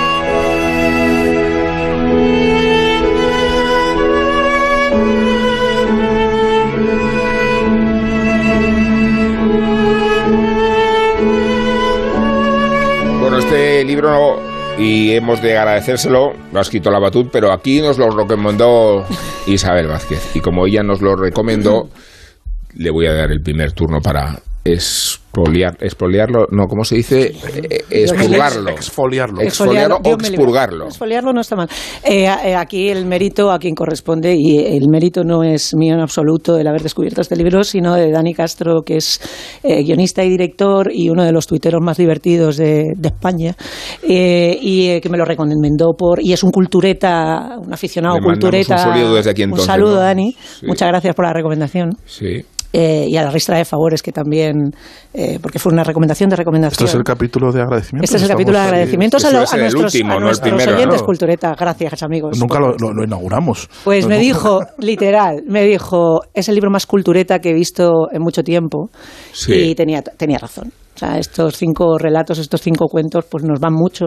Este libro y hemos de agradecérselo, lo ha escrito la Batut, pero aquí nos lo recomendó Isabel Vázquez. Y como ella nos lo recomendó, le voy a dar el primer turno para expoliar, expoliarlo, no, ¿cómo se dice? Eh, expurgarlo. Exfoliarlo. Exfoliarlo o expurgarlo. Exfoliarlo no está mal. Eh, eh, aquí el mérito a quien corresponde, y el mérito no es mío en absoluto el haber descubierto este libro, sino de Dani Castro, que es eh, guionista y director y uno de los tuiteros más divertidos de, de España, eh, y eh, que me lo recomendó por. Y es un cultureta, un aficionado cultureta. un saludo desde aquí entonces, Un saludo, ¿no? Dani. Sí. Muchas gracias por la recomendación. Sí. Eh, y a la ristra de favores que también, eh, porque fue una recomendación de recomendación. Esto es el capítulo de agradecimiento. Este es el capítulo de agradecimientos a, lo- a nuestros, último, a no nuestros primero, oyentes ¿no? cultureta. Gracias, amigos. Nunca lo, lo- lo inauguramos. Pues No, me no. dijo, literal, me dijo, es el libro más cultureta que he visto en mucho tiempo. Sí. Y tenía, tenía razón. O sea, estos cinco relatos, estos cinco cuentos, pues nos van mucho.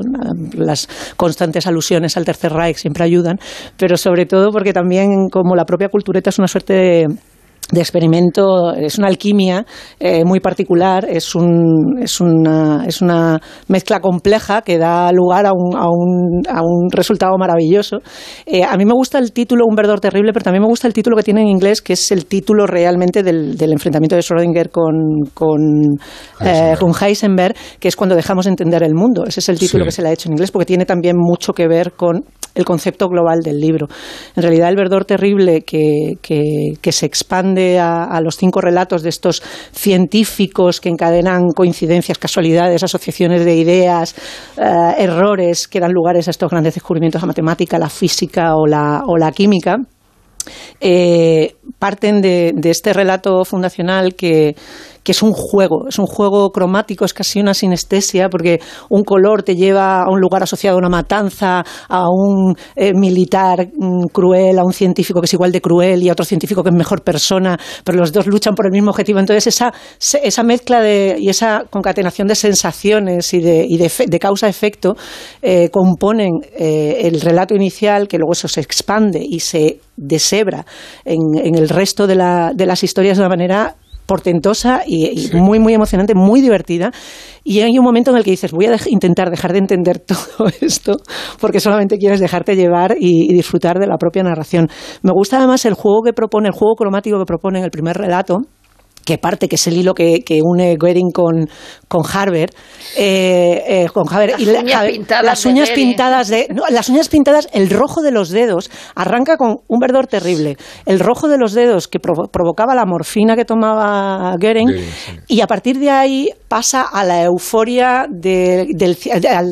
Las constantes alusiones al Tercer Reich siempre ayudan, pero sobre todo porque también, como la propia cultureta es una suerte de de experimento, es una alquimia eh, muy particular, es, un, es, una, es una mezcla compleja que da lugar a un, a un, a un resultado maravilloso. Eh, a mí me gusta el título Un verdor terrible, pero también me gusta el título que tiene en inglés, que es el título realmente del, del enfrentamiento de Schrödinger con, con, eh, con Heisenberg, que es cuando dejamos de entender el mundo. Ese es el título Sí. que se le ha hecho en inglés, porque tiene también mucho que ver con el concepto global del libro. En realidad, el verdor terrible que, que- que se expande a, los cinco relatos de estos científicos que encadenan coincidencias, casualidades, asociaciones de ideas, eh, errores que dan lugares a estos grandes descubrimientos, la matemática, la física o la, química, eh, parten de este relato fundacional que, que es un juego, es un juego cromático, es casi una sinestesia, porque un color te lleva a un lugar asociado a una matanza, a un eh, militar mm, cruel, a un científico que es igual de cruel y a otro científico que es mejor persona, pero los dos luchan por el mismo objetivo. Entonces, esa, esa mezcla de, y esa concatenación de sensaciones y de, y de causa-efecto eh, componen eh, el relato inicial, que luego eso se expande y se deshebra en, en el resto de, la- de las historias de una manera portentosa y, y muy, muy emocionante, muy divertida. Y hay un momento en el que dices, voy a dej- intentar dejar de entender todo esto, porque solamente quieres dejarte llevar y, y disfrutar de la propia narración. Me gusta además el juego que propone, el juego cromático que propone en el primer relato, que parte, que es el hilo que, que une Goering con, con Harvard, eh, eh, con Harvard Las y la- uñas Harvard- pintadas las de uñas Goering. pintadas de, no, las uñas pintadas, el rojo de los dedos arranca con un verdor terrible, el rojo de los dedos que provo- provocaba la morfina que tomaba Goering, y a partir de ahí pasa a la euforia de- del,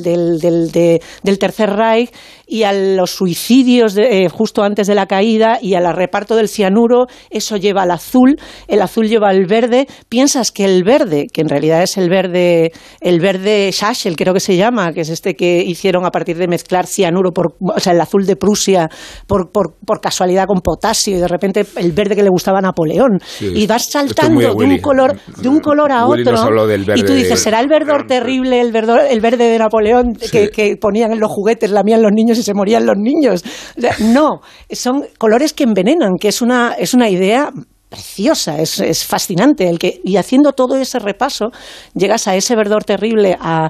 del, del- de- del Tercer Reich y a los suicidios de- eh, justo antes de la caída y al reparto del cianuro, eso lleva al azul, el azul lleva al verde, piensas que el verde, que en realidad es el verde, el verde Schachel, creo que se llama, que es este que hicieron a partir de mezclar cianuro, por, o sea, el azul de Prusia, por, por, por casualidad con potasio, y de repente el verde que le gustaba a Napoleón. Sí, y vas es saltando de un color, de un color a Willy otro. y tú dices, ¿será el verdor terrible, el, verdor, el verde de Napoleón que, que ponían en los juguetes, lamían los niños y se morían los niños? No, son colores que envenenan, que es una, es una idea preciosa, es, es fascinante. El que, y haciendo todo ese repaso, llegas a ese verdor terrible, a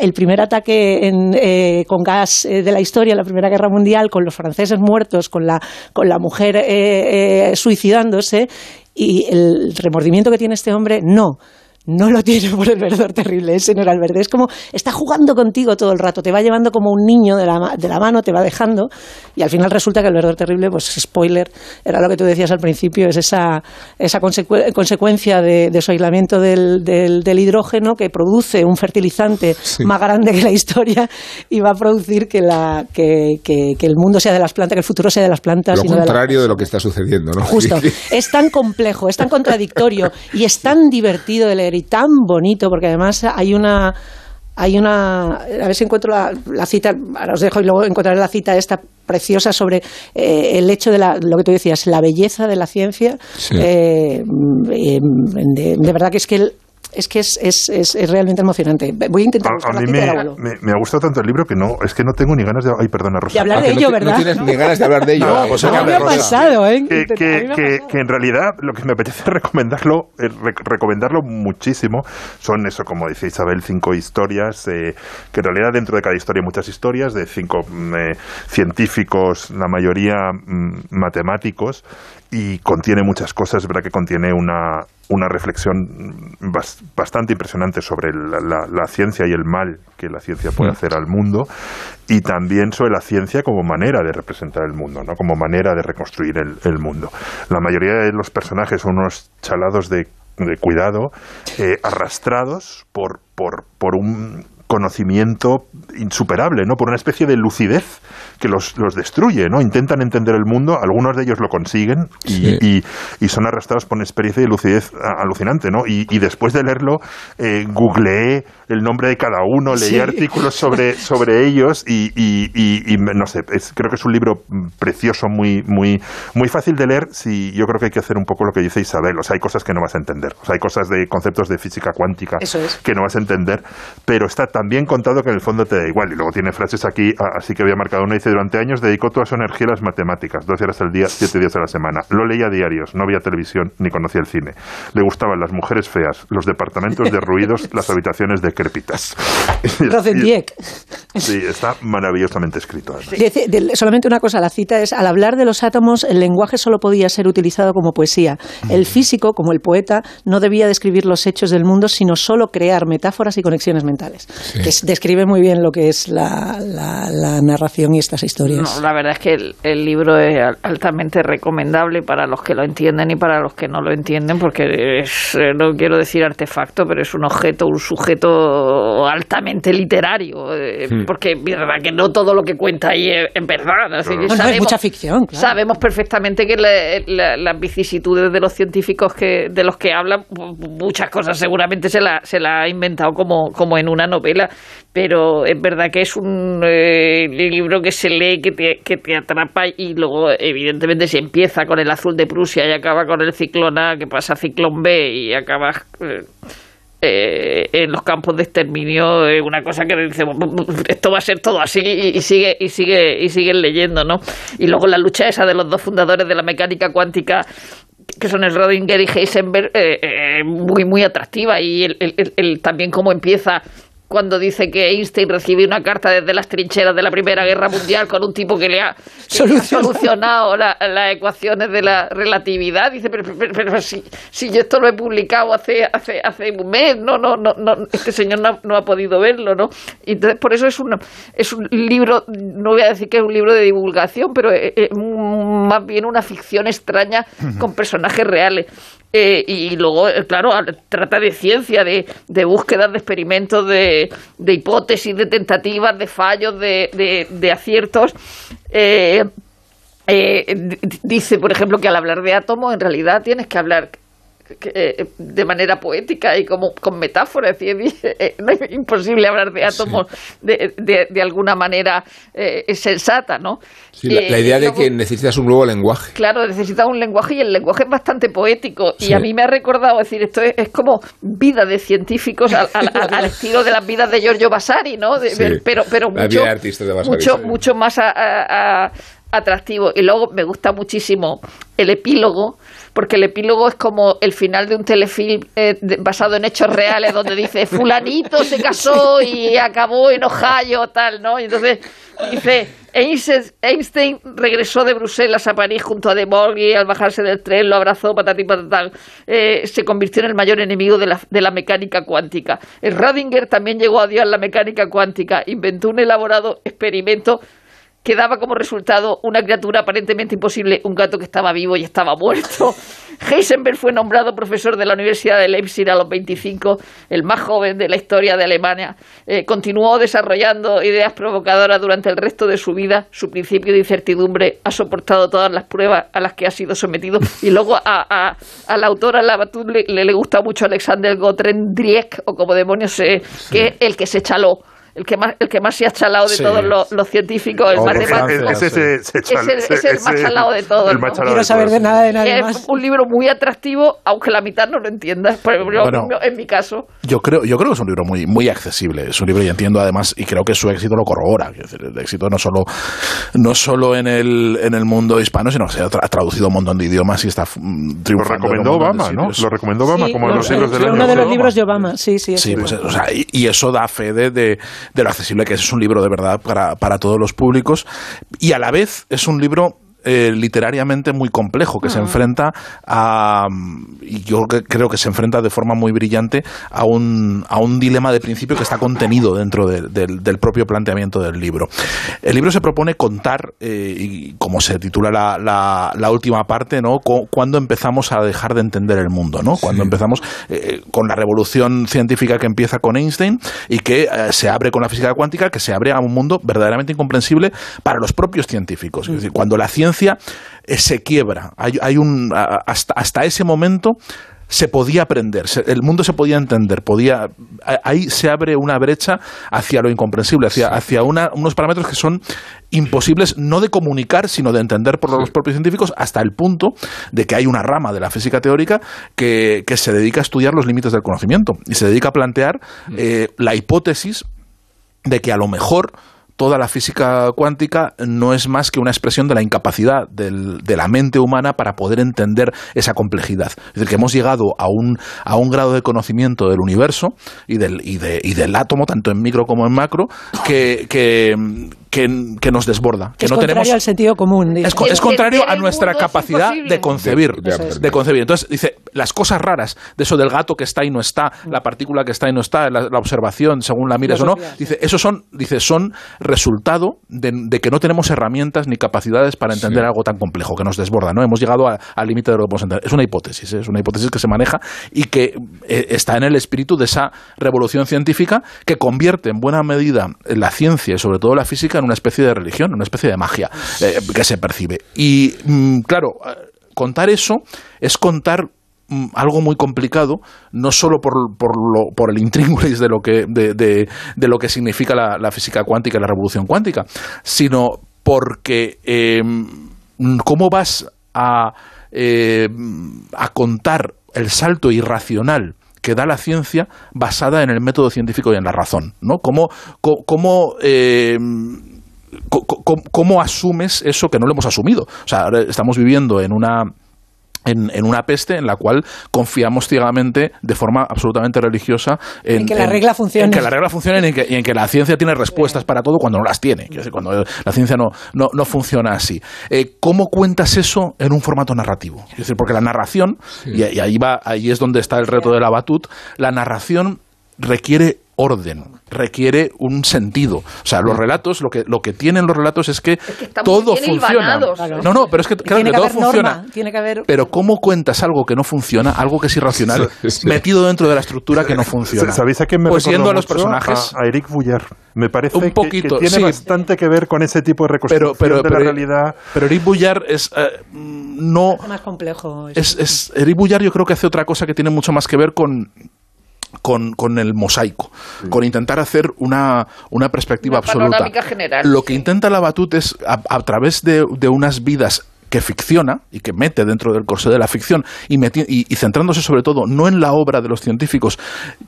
el primer ataque en, eh, con gas eh, de la historia, la Primera Guerra Mundial, con los franceses muertos, con la, con la mujer eh, eh, suicidándose, y el remordimiento que tiene este hombre, no. No lo tiene por el verdor terrible, ese no era el verde. Es como, está jugando contigo todo el rato, te va llevando como un niño de la, de la mano, te va dejando, y al final resulta que el verdor terrible, pues spoiler, era lo que tú decías al principio, es esa, esa consecue- consecuencia de, de su aislamiento del, del- del hidrógeno que produce un fertilizante más grande que la historia y va a producir que, la, que, que- que el mundo sea de las plantas, que el futuro sea de las plantas. Lo y no de la- contrario de lo que está sucediendo, ¿no? Justo. Es tan complejo, es tan contradictorio y es tan divertido de leer y tan bonito, porque además hay una. Hay una. A ver si encuentro la, la cita. Ahora os dejo y luego encontraré la cita esta preciosa sobre eh, el hecho de la, lo que tú decías, la belleza de la ciencia. Sí. Eh, eh, de, de verdad que es que el- es que es, es, es, es realmente emocionante. Voy a intentar A, buscar a mí me, me, me ha gustado tanto el libro que no, es que no tengo ni ganas de. Ay, perdona, Rosa. De hablar Ah, de no ello, ¿verdad? No tienes ni ganas de hablar de ello. No, pues no me ha pasado, ¿eh? que, que- ha pasado. en realidad lo que me apetece recomendarlo, eh, rec- recomendarlo muchísimo, son eso, como dice Isabel, cinco historias, eh, que en realidad dentro de cada historia hay muchas historias, de cinco mm, eh, científicos, la mayoría mm, matemáticos, y contiene muchas cosas, es verdad que contiene una, una reflexión bas- bastante impresionante sobre la, la- la ciencia y el mal que la ciencia puede hacer al mundo y también sobre la ciencia como manera de representar el mundo, ¿no? como manera de reconstruir el, el mundo. La mayoría de los personajes son unos chalados de, de cuidado, eh, arrastrados por, por, por un conocimiento insuperable, ¿no? Por una especie de lucidez que los, los destruye, ¿no? Intentan entender el mundo, algunos de ellos lo consiguen y, Sí. y- y son arrastrados por una experiencia de lucidez alucinante, ¿no? Y, y después de leerlo, eh, googleé el nombre de cada uno, leí Sí. artículos sobre, sobre ellos y, y- y- y me- no sé, es- creo que es un libro precioso, muy, muy, muy fácil de leer. Si yo creo que hay que hacer un poco lo que dice Isabel, o sea, hay cosas que no vas a entender, o sea, hay cosas de conceptos de física cuántica Eso es. que no vas a entender, pero está tan también contado que en el fondo te da igual. Y luego tiene frases aquí, así que había marcado una. Dice, durante años dedicó toda su energía a las matemáticas, 12 horas al día, 7 días a la semana. Lo leía a diarios, no veía televisión ni conocía el cine. Le gustaban las mujeres feas, los departamentos derruidos, las habitaciones decrépitas. Rosendieck. Sí, está maravillosamente escrito. Dice- solamente una cosa, la cita es, al hablar de los átomos, el lenguaje solo podía ser utilizado como poesía. El físico, como el poeta, no debía describir los hechos del mundo, sino solo crear metáforas y conexiones mentales. Que es- describe muy bien lo que es la, la- la narración y estas historias. No, la verdad es que el, el libro es al- altamente recomendable para los que lo entienden y para los que no lo entienden, porque es, eh, no quiero decir artefacto, pero es un objeto, un sujeto altamente literario, eh, Hmm. porque es verdad que no todo lo que cuenta ahí es, es verdad. decir, No, no, es sabemos- mucha ficción, claro. Sabemos perfectamente que la- la- las vicisitudes de los científicos que de los que hablan, mu- muchas cosas seguramente se la, se la ha inventado como, como en una novela, pero es verdad que es un eh, libro que se lee, que te, que te atrapa y luego evidentemente si empieza con el azul de Prusia y acaba con el ciclón A, que pasa ciclón B y acaba... eh, eh, en los campos de exterminio es una cosa que dice esto va a ser todo así y, sigue y sigue y siguen leyendo no y luego la lucha esa de los dos fundadores de la mecánica cuántica que son el Rodinger y Heisenberg eh, eh, muy muy atractiva y el- también cómo empieza cuando dice que Einstein recibe una carta desde las trincheras de la Primera Guerra Mundial con un tipo que le ha, que le ha Solucionado. la- las ecuaciones de la relatividad. Dice, pero, pero- pero si, si yo esto lo he publicado hace, hace, hace un mes, no, no, no, no, este señor no, ha- no ha podido verlo, ¿no? Y entonces, por eso es un, es un libro, no voy a decir que es un libro de divulgación, pero es, es más bien una ficción extraña con personajes reales. Eh, y luego, eh, claro, trata de ciencia, de, de búsquedas, de experimentos, de, de hipótesis, de tentativas, de fallos, de, de, aciertos. Eh, eh, dice, por ejemplo, que al hablar de átomos, en realidad tienes que hablar que, eh, de manera poética y como con metáforas. Es eh, no es imposible hablar de átomos de, de, de alguna manera eh, sensata, ¿no? Sí, la, la idea de que necesitas un nuevo lenguaje. Claro, necesita un lenguaje y el lenguaje es bastante poético. Y a mí me ha recordado, es decir, esto es, es como vida de científicos al, al- al- al estilo de las vidas de Giorgio Vasari, ¿no? De- pero pero mucho, de Vasari, mucho, mucho más a- a- a- atractivo. Y luego me gusta muchísimo el epílogo, porque el epílogo es como el final de un telefilm eh, de- basado en hechos reales, donde dice, fulanito se casó y acabó en Ohio, tal, ¿no? Y entonces dice, Einstein, regresó de Bruselas a París junto a De Morgan al bajarse del tren, lo abrazó, patati patatán, eh, se convirtió en el mayor enemigo de la, de la mecánica cuántica. El Radinger también llegó a odiar la mecánica cuántica, inventó un elaborado experimento que daba como resultado una criatura aparentemente imposible, un gato que estaba vivo y estaba muerto. Heisenberg fue nombrado profesor de la Universidad de Leipzig a los 25, el más joven de la historia de Alemania. Eh, continuó desarrollando ideas provocadoras durante el resto de su vida. Su principio de incertidumbre ha soportado todas las pruebas a las que ha sido sometido. Y luego a, a- a la autora Lavatud le, le, gusta mucho Alexander Gotrendriek, o como demonios, eh, que es el que se chaló. El que, más, el que más se ha chalado de Sí. todos los, los científicos, el Oh, matemático. se Es el, chala- es el más chalado de todos. el ¿no? más chalado Quiero de saber todos. de nada de nadie Es más. un libro muy atractivo, aunque la mitad no lo Bueno. en mi caso. Yo creo, yo creo que es un libro muy, muy accesible. Es un libro y entiendo además, y creo que su éxito lo corrobora. Decir, el éxito no solo, no solo en el, en el mundo hispano, sino que se ha tra- traducido a un montón de idiomas y está Lo triunfando. en un recomendó Obama, ¿no? Lo recomendó Obama Sí, como lo- los libros del año. uno de los libros de Obama, sí, sí. Sí, sí. pues, o sea, y, y eso da fe de, de- de lo accesible que es. Un libro de verdad para, para todos los públicos y a la vez es un libro eh, literariamente muy complejo que se enfrenta a y yo creo que se enfrenta de forma muy brillante a un, a un dilema de principio que está contenido dentro de- del, del propio planteamiento del libro. El libro se propone contar, eh, y como se titula la, la- la última parte, ¿no? Cu- cuando empezamos a dejar de entender el mundo, ¿no? Cuando empezamos eh, con la revolución científica que empieza con Einstein y que se abre con la física cuántica, que se abre a un mundo verdaderamente incomprensible para los propios científicos. Es decir, cuando la ciencia eh, se quiebra, hay, hay un hasta, hasta ese momento se podía aprender, el mundo se podía entender, podía ahí se abre una brecha hacia lo incomprensible, hacia, hacia una- unos parámetros que son imposibles no de comunicar, sino de entender por los propios científicos, hasta el punto de que hay una rama de la física teórica que, que se dedica a estudiar los límites del conocimiento y se dedica a plantear eh, la hipótesis de que a lo mejor toda la física cuántica no es más que una expresión de la incapacidad del- de la mente humana para poder entender esa complejidad. Es decir, que hemos llegado a un, a un grado de conocimiento del universo y del, y, de- y del átomo, tanto en micro como en macro, que, que, que, que nos desborda. Que es no contrario tenemos al sentido común. dice. es, co- es contrario a nuestra capacidad de concebir, Eso es. de concebir. Entonces dice las cosas raras de eso del gato que está y no está, la partícula que está y no está, la, la observación según la mires o no. Dice esos son, dice son resultado de, de que no tenemos herramientas ni capacidades para entender Sí. algo tan complejo que nos desborda. No hemos llegado a- al límite de lo que podemos entender. Es una hipótesis, ¿eh? es una hipótesis que se maneja y que eh, está en el espíritu de esa revolución científica que convierte en buena medida la ciencia y sobre todo la física en una especie de religión, una especie de magia eh, que se percibe. Y mm, claro, eh, contar eso es contar mm, algo muy complicado, no solo por, por, lo, por el intríngulis de lo que, de, lo que significa la, física cuántica y la revolución cuántica, sino porque mm, cómo vas a, eh, a contar el salto irracional que da la ciencia basada en el método científico y en la razón, ¿no? ¿Cómo, cómo, eh, cómo asumes eso que no lo hemos asumido? O sea, ahora estamos viviendo en una en, en una peste en la cual confiamos ciegamente de forma absolutamente religiosa en, En que la regla funcione. en que la regla funcione y en que, y en que la ciencia tiene respuestas para todo cuando no las tiene Quiero decir, cuando la ciencia no, no, no funciona así Eh, ¿cómo cuentas eso en un formato narrativo? Es decir, porque la narración y, y ahí va ahí es donde está el reto de la batut la narración requiere orden, requiere un sentido. O sea, los relatos, lo que, lo que tienen los relatos es que, todo funciona. Claro. No, no, pero es que, claro, que que todo haber funciona. norma, tiene que haber... Pero ¿cómo cuentas algo que no funciona, algo que es irracional, Sí. metido dentro de la estructura que no funciona? ¿Sabéis a quién me Pues yendo a los personajes. A, a Eric Boullard. Me parece Un que- poquito, que, tiene sí. bastante que ver con ese tipo de reconstrucción pero, de pero, la realidad. pero Eric Boullard es eh, no Es más complejo. es, es Eric Boullard yo creo que hace otra cosa que tiene mucho más que ver con con, con el mosaico, con intentar hacer una, una perspectiva Una absoluta. general, Lo que intenta la Batut es, a, a través de, de unas vidas que ficciona y que mete dentro del corsé de la ficción y, meti- y, y centrándose sobre todo no en la obra de los científicos,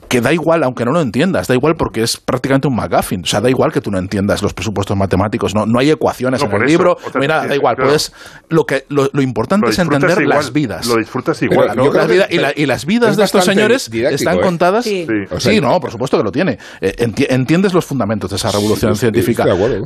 que da igual aunque no lo entiendas, da igual porque es prácticamente un McGuffin, o sea, da igual que tú no entiendas los presupuestos matemáticos, no, no hay ecuaciones No, en el eso, libro, no hay nada, da igual, claro. puedes, lo, que, lo, lo importante Lo es entender igual, las vidas. Lo disfrutas igual, Las y, la- y las vidas es de estos señores didáctico, están ¿eh? contadas. Sí. Sí. O sea, sí, no, por supuesto que lo tiene. Eh, enti- entiendes los fundamentos de esa revolución Sí, científica,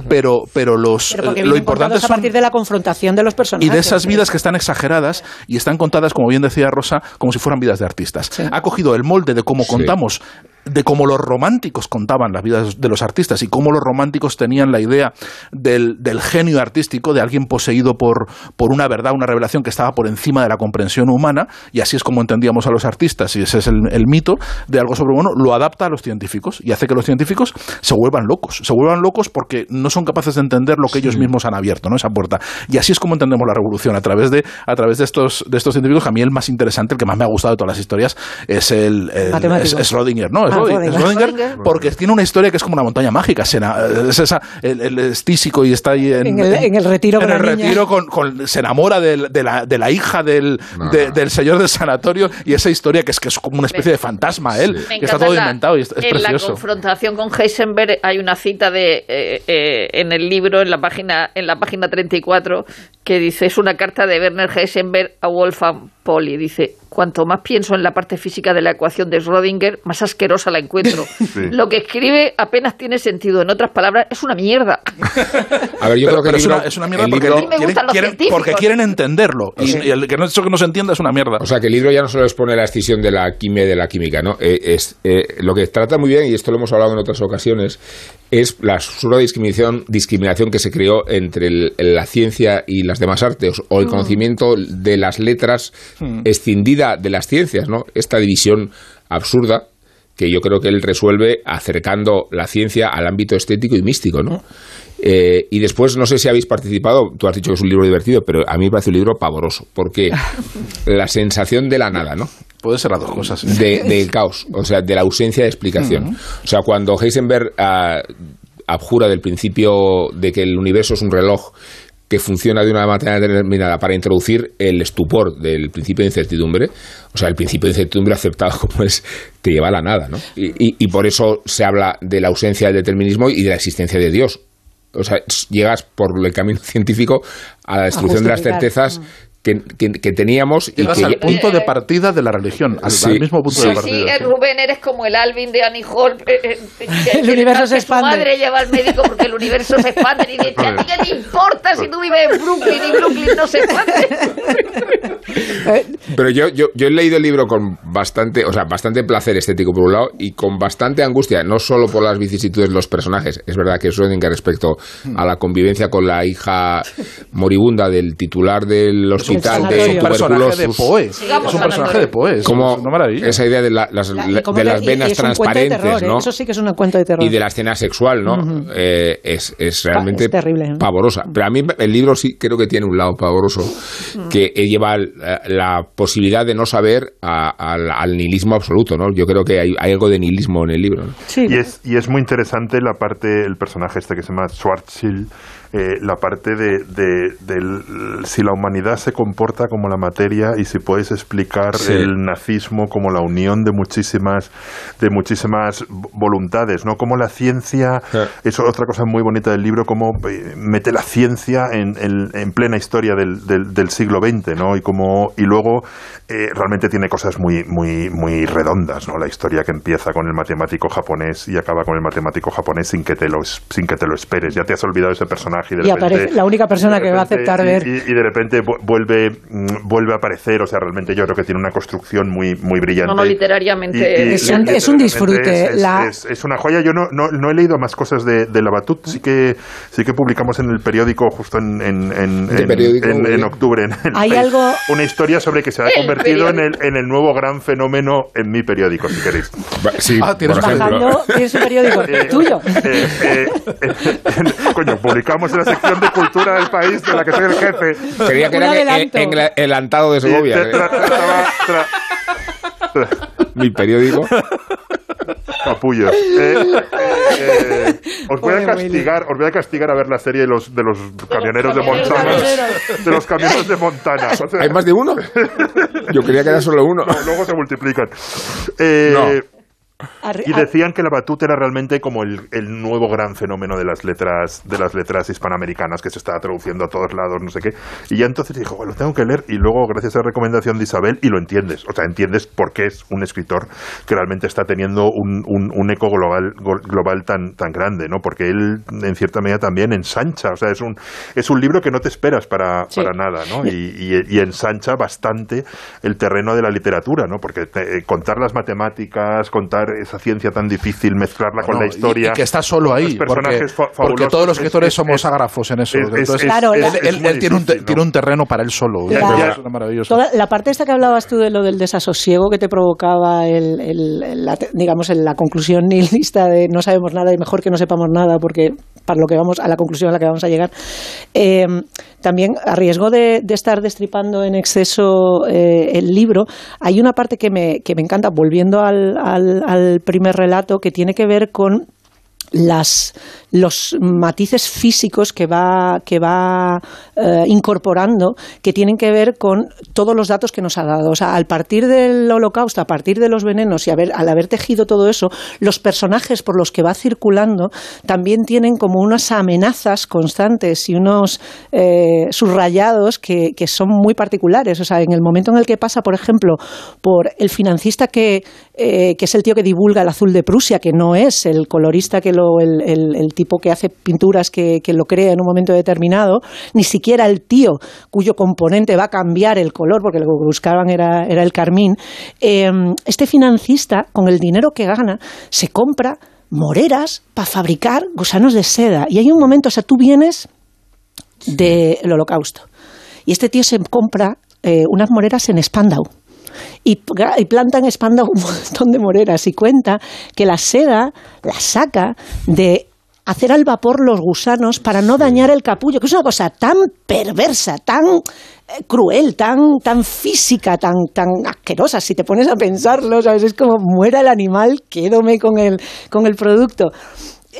pero, pero los Pero eh, lo importante contados a partir de la confrontación de los personajes. Y de esas vidas que están exageradas y están contadas, como bien decía Rosa, como si fueran vidas de artistas. Sí. Ha cogido el molde de cómo Sí. contamos, de cómo los románticos contaban las vidas de los artistas y cómo los románticos tenían la idea del, del genio artístico, de alguien poseído por, por una verdad, una revelación que estaba por encima de la comprensión humana, y así es como entendíamos a los artistas, y ese es el, el mito de algo sobrehumano, lo adapta a los científicos y hace que los científicos se vuelvan locos, se vuelvan locos porque no son capaces de entender lo que ellos mismos han abierto, ¿no? esa puerta. Y así es como entendemos la revolución, a través de, a través de estos, de estos científicos, que a mí el más interesante, el que más me ha gustado de todas las historias, es el, el- Matemático. es, es Schrödinger, ¿no? Schrödinger, porque tiene una historia que es como una montaña mágica, es esa, el, el- es tísico y está ahí en, En el- en el retiro en el retiro con, con- se enamora de, la, de la hija del, No, de- del señor del sanatorio y esa historia que es que es como una especie de fantasma él, que está todo la- inventado y es, es en la confrontación con Heisenberg hay una cita de eh, eh, en el libro en la página en la página 34 que dice es una carta de Werner Heisenberg a Wolfgang Pauli dice cuanto más pienso en la parte física de la ecuación de Schrödinger más asquerosa la encuentro lo que escribe apenas tiene sentido en otras palabras es una mierda A ver, yo Pero- creo que es, libro, una, es una mierda porque, libro- A mí me quieren, gustan los quieren- científicos. porque quieren entenderlo. Y, y el que no, eso que no se entienda es una mierda. O sea, que el libro ya no solo expone la escisión de la química y de la química, ¿no? Eh, es, eh, lo que trata muy bien, y esto lo hemos hablado en otras ocasiones, es la absurda discriminación, discriminación que se creó entre el- la ciencia y las demás artes, o el conocimiento de las letras escindida de las ciencias, ¿no? Esta división absurda que yo creo que él resuelve acercando la ciencia al ámbito estético y místico, ¿no? Eh, y después, no sé si habéis participado, tú has dicho que es un libro divertido, pero a mí me parece un libro pavoroso, porque la sensación de la nada, ¿no? Puede ser las dos cosas. ¿eh? De, del caos, o sea, de la ausencia de explicación. O sea, cuando Heisenberg ah, abjura del principio de que el universo es un reloj que funciona de una manera determinada para introducir el estupor del principio de incertidumbre, o sea, el principio de incertidumbre aceptado como es, te lleva a la nada, ¿no? Y, y- y por eso se habla de la ausencia del determinismo y de la existencia de Dios. O sea, llegas por el camino científico a la destrucción de las certezas que, que- que teníamos y que al punto de partida de la religión, al, Sí. al mismo punto Sí, de Sí, partida. eh, Rubén, eres como el Alvin de Annie Hall. eh, eh, que- El que- universo se expande. Su madre lleva al médico porque el universo se expande. Y dice, ¿a ti qué te importa si tú vives en Brooklyn y Brooklyn no se expande? Pero yo, yo, yo he leído el libro con bastante, o sea, bastante placer estético por un lado y con bastante angustia, no solo por las vicisitudes de los personajes. Es verdad que Schrödinger respecto a la convivencia con la hija moribunda del titular del hospital de Es un personaje de tuberculosis. Poe. Es un personaje de Poe. Como una maravilla. esa idea de, la- las, La- de las venas transparentes, terror, ¿eh? ¿no? Eso sí que es un cuento de terror. y de la escena sexual, ¿no? Eh, es, es realmente es terrible, ¿eh? pavorosa. Pero a mí el libro sí creo que tiene un lado pavoroso, que eh, lleva la, la posibilidad de no saber a- al, al nihilismo absoluto, ¿no? Yo creo que hay, hay algo de nihilismo en el libro. ¿no? Sí. Y es, y es muy interesante la parte, el personaje este que se llama Schwarzschild, eh, la parte de, de- si la humanidad se comporta como la materia y si puedes explicar Sí. el nazismo como la unión de muchísimas de muchísimas vo- voluntades, ¿no? Como la ciencia Sí. es otra cosa muy bonita del libro, cómo eh, mete la ciencia en, en- en plena historia del, del- del siglo XX, ¿no? Y como y luego eh, realmente tiene cosas muy muy muy redondas, ¿no? La historia que empieza con el matemático japonés y acaba con el matemático japonés sin que te lo sin que te lo esperes. Ya te has olvidado ese personaje y de Y repente aparece la única persona que va a aceptar y- ver. y, y de repente vu- vuelve mm, vuelve a aparecer, o sea, realmente yo creo que tiene una construcción muy muy brillante. No, no, literariamente. Y- y- Es un- es disfrute, Es, es- la- es- es una joya. Yo no, no, no he leído más cosas de, de la Batut. Sí que, sí que publicamos en el periódico justo en, en, en, ¿Este en- periódico, en- en Willy? octubre. en el Hay algo- Una historia sobre que se ha El convertido en el, periódico. en el nuevo gran fenómeno en mi periódico, si queréis. Sí, Ah, tienes por ejemplo. Bajando, tienes un periódico Eh, tuyo. eh, eh, eh, coño, publicamos en la sección de cultura del país de la que soy el jefe. Creía que Un era en el adelantado de Segovia. tra- tra- tra- tra- Mi periódico. capullos. Eh, eh, os voy a castigar, os voy a castigar a ver la serie de los de los camioneros de Montana. De los camioneros de Montana. O sea, ¿Hay más de uno? Yo creía que era solo uno. no, luego se multiplican. Eh, No. Y decían que la batuta era realmente como el, el nuevo gran fenómeno de las letras de las letras hispanoamericanas que se estaba traduciendo a todos lados, no sé qué. Y ya entonces dijo, lo tengo que leer y luego gracias a la recomendación de Isabel y lo entiendes, o sea, entiendes por qué es un escritor que realmente está teniendo un, un- un eco global global tan tan grande, ¿no? Porque él en cierta medida también ensancha, o sea, es un es un libro que no te esperas para, Sí. para nada, ¿no? Y, y- y ensancha bastante el terreno de la literatura, ¿no? Porque te- eh, contar las matemáticas, contar esa ciencia tan difícil, mezclarla con No, la historia. Y, que está solo ahí. porque, porque todos los Es- escritores es- somos es- ágrafos en eso. es- es- Entonces, es- Claro, él, es él- muy él tiene, un, tiene un terreno para él solo. La- Eso Ya. es maravilloso. Toda la parte esta que hablabas tú de lo del desasosiego que te provocaba el, el- el- la, digamos la conclusión nihilista de no sabemos nada y mejor que no sepamos nada porque para lo que vamos a la conclusión a la que vamos a llegar. Eh, también a riesgo de, estar destripando en exceso eh, el libro hay una parte que me, que me encanta volviendo al, al, al primer relato que tiene que ver con las, los matices físicos que va, que va eh, incorporando que tienen que ver con todos los datos que nos ha dado. O sea, al partir del holocausto, a partir de los venenos y haber, al haber tejido todo eso, los personajes por los que va circulando también tienen como unas amenazas constantes y unos eh, subrayados que, que son muy particulares. O sea, en el momento en el que pasa, por ejemplo, por el financista que, eh, que es el tío que divulga el azul de Prusia, que no es el colorista que el, el- el tipo que hace pinturas que, que lo crea en un momento determinado, ni siquiera el tío cuyo componente va a cambiar el color, porque lo que buscaban era, era el carmín. Eh, este financista, con el dinero que gana, se compra moreras para fabricar gusanos de seda. Y hay un momento, o sea, tú vienes del holocausto. Y este tío se compra eh, unas moreras en Spandau. Y, y planta en Spandau un montón de moreras y cuenta que la seda la saca de hacer al vapor los gusanos para no dañar el capullo, que es una cosa tan perversa, tan eh, cruel, tan, tan física, tan, tan asquerosa, si te pones a pensarlo, ¿sabes? Es como muera el animal, quédome con el, con el producto.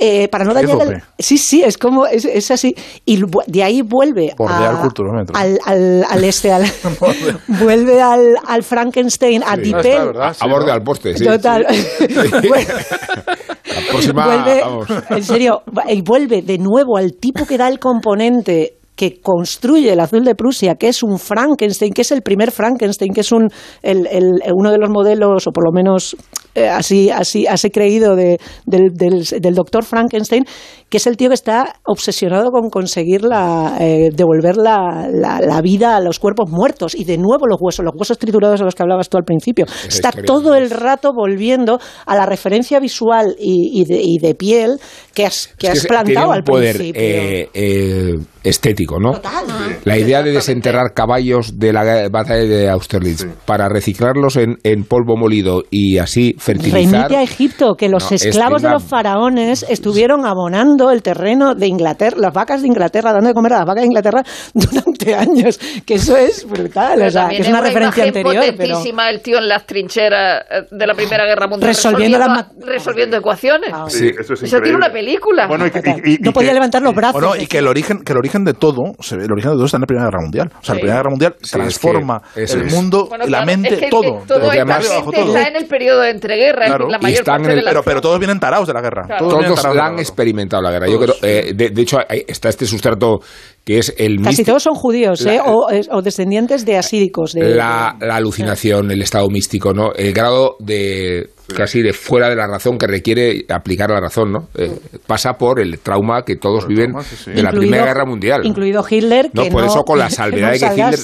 Eh, para no dañar el, sí sí es como es, es así y de ahí vuelve Bordear a- culturómetro. al, al, al este al, vuelve al, al Frankenstein a Sí. Dipel Ah, está, ¿verdad? a borde al poste, sí. total La próxima, vuelve, vamos. en serio, y vuelve de nuevo al tipo que da el componente que construye el azul de Prusia, que es un Frankenstein, que es el primer Frankenstein, que es un, el, el- uno de los modelos, o por lo menos eh, así, así, así creído, de, del, del, del doctor Frankenstein, que es el tío que está obsesionado con conseguir la, eh, devolver la, la- la vida a los cuerpos muertos. Y de nuevo los huesos, los huesos triturados de los que hablabas tú al principio. está todo el rato volviendo a la referencia visual y, y de, y de piel que has, que Es has plantado tiene un al poder principio. eh, eh, estético, ¿no? Total. La idea de desenterrar caballos de la batalla de Austerlitz para reciclarlos en, en polvo molido y así fertilizar. Remite a Egipto, que los No, es esclavos que de la- los faraones estuvieron abonando el terreno de Inglaterra, las vacas de Inglaterra, dando de comer a las vacas de Inglaterra durante años. Que eso es brutal, o sea, que es una referencia anterior. Pero... el tío en las trincheras eh, de la Primera Guerra Mundial Resolviendo resolviendo, las resolviendo ecuaciones. Sí, eso es tiene una película. Bueno, y que- y- y- no y podía que- levantar los brazos. Bueno, y que el origen, que el origen de todo, el origen de todo está en la Primera Guerra Mundial. O sea, la Sí. Primera Guerra Mundial Sí, es transforma que el es. mundo, Bueno, la mente, es que, todo. todo además- gente está en el periodo de entreguerra, Claro. la mayor parte en de el- la Pero, pero todos vienen tarados de la guerra. Claro. Todos, Todos la la han experimentado la guerra. Yo creo, eh, de, de hecho, hay- está este sustrato que es el Casi místico- todos son judíos, La- ¿eh? o, es- o descendientes de asíricos. De, la, la alucinación, el estado místico, ¿no? El grado de casi de fuera de la razón que requiere aplicar la razón, ¿no? Eh, pasa por el trauma que todos viven trauma, sí, sí. de la Incluido- Primera Guerra Mundial. Incluido Hitler, no, que por no- eso con la salvedad no de que Hitler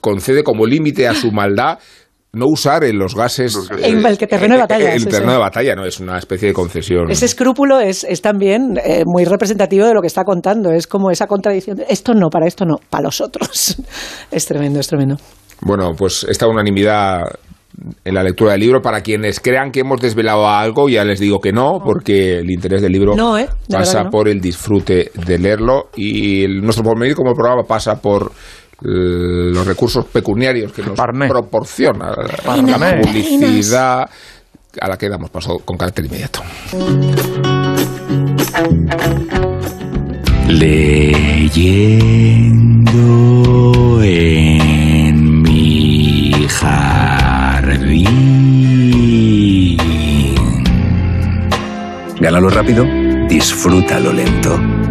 concede como límite a su maldad no usar en los gases Los gases. En el que terreno de batalla, en sí, terreno sí. de batalla no es una especie de concesión Ese escrúpulo es, es también eh, muy representativo de lo que está contando. Es como esa contradicción. de, esto no, para esto no, para los otros. es tremendo, es tremendo. Bueno, pues esta unanimidad en la lectura del libro. Para quienes crean que hemos desvelado algo, ya les digo que no, porque el interés del libro No, ¿eh? De pasa no. por el disfrute de leerlo y el- nuestro porvenir como programa pasa por eh, los recursos pecuniarios que nos proporciona la publicidad a la que damos paso con carácter inmediato. Leyendo en mi jardín. Gánalo rápido, disfrútalo lento.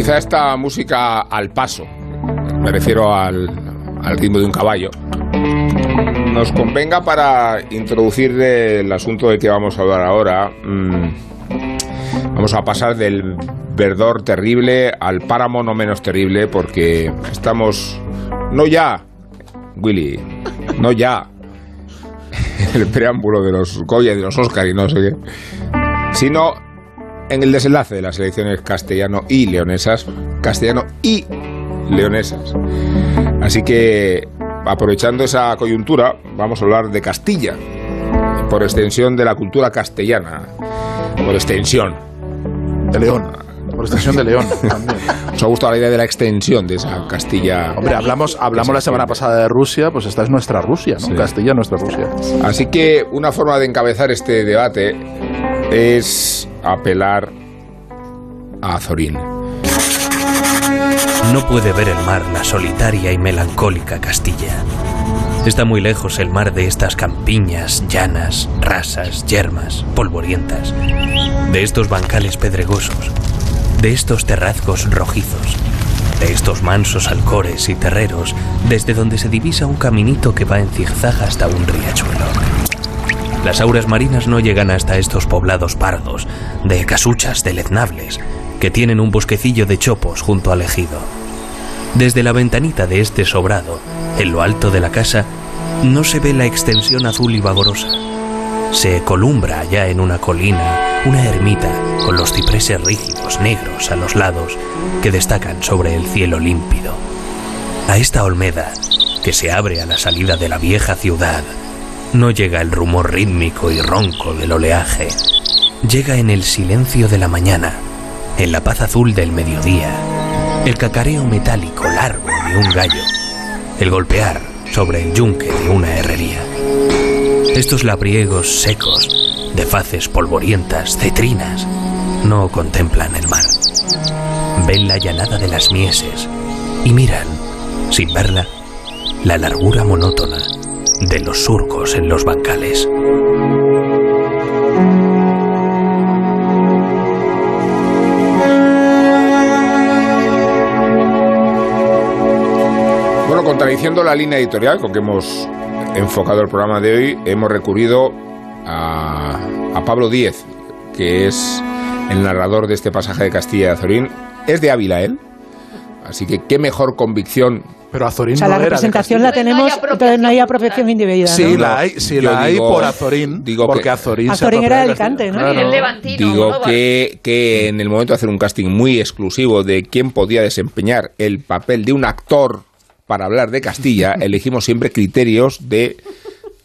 Quizá esta música al paso, me refiero al, al ritmo de un caballo, nos convenga para introducir el asunto del que vamos a hablar ahora. Mm, Vamos a pasar del verdor terrible al páramo no menos terrible porque estamos no ya, Willy, no ya el preámbulo de los Goya y de los Oscar y no sé qué, sino en el desenlace de las elecciones castellano y leonesas, castellano y leonesas. Así que, aprovechando esa coyuntura, vamos a hablar de Castilla, por extensión de la cultura castellana, por extensión. De León. Por extensión de León también. ¿Os ha gustado la idea de la extensión de esa Castilla? Hombre, hablamos, hablamos la semana pasada de Rusia, pues esta es nuestra Rusia, ¿no? Sí. Castilla, nuestra Rusia. Así que una forma de encabezar este debate es apelar a Azorín. No puede ver el mar la solitaria y melancólica Castilla. Está muy lejos el mar de estas campiñas llanas, rasas, yermas, polvorientas, de estos bancales pedregosos, de estos terrazgos rojizos, de estos mansos alcores y terreros, desde donde se divisa un caminito que va en zigzag hasta un riachuelo. Las auras marinas no llegan hasta estos poblados pardos, de casuchas deleznables, que tienen un bosquecillo de chopos junto al ejido. Desde la ventanita de este sobrado, en lo alto de la casa, no se ve la extensión azul y vagorosa. Se columbra allá en una colina una ermita con los cipreses rígidos negros a los lados que destacan sobre el cielo límpido. A esta olmeda, que se abre a la salida de la vieja ciudad, no llega el rumor rítmico y ronco del oleaje. Llega en el silencio de la mañana, en la paz azul del mediodía, el cacareo metálico largo de un gallo, el golpear sobre el yunque de una herrería. Estos labriegos secos, de faces polvorientas, cetrinas, no contemplan el mar. Ven la llanada de las mieses y miran, sin verla, la largura monótona de los surcos en los bancales. Bueno, contradiciendo la línea editorial con que hemos enfocado el programa de hoy, hemos recurrido a, a Pablo Díez, que es el narrador de este pasaje de Castilla de Azorín. Es de Ávila él, así que qué mejor convicción Pero Azorín O sea, no la era de representación la tenemos, entonces no hay apropiación indebida. ¿no? Sí, la hay, sí, la hay digo- por Azorín, digo porque que- Azorín, se Azorín era de Alicante. ¿no? Y el levantino, Digo ¿no? que, que en el momento de hacer un casting muy exclusivo de quién podía desempeñar el papel de un actor para hablar de Castilla, elegimos siempre criterios de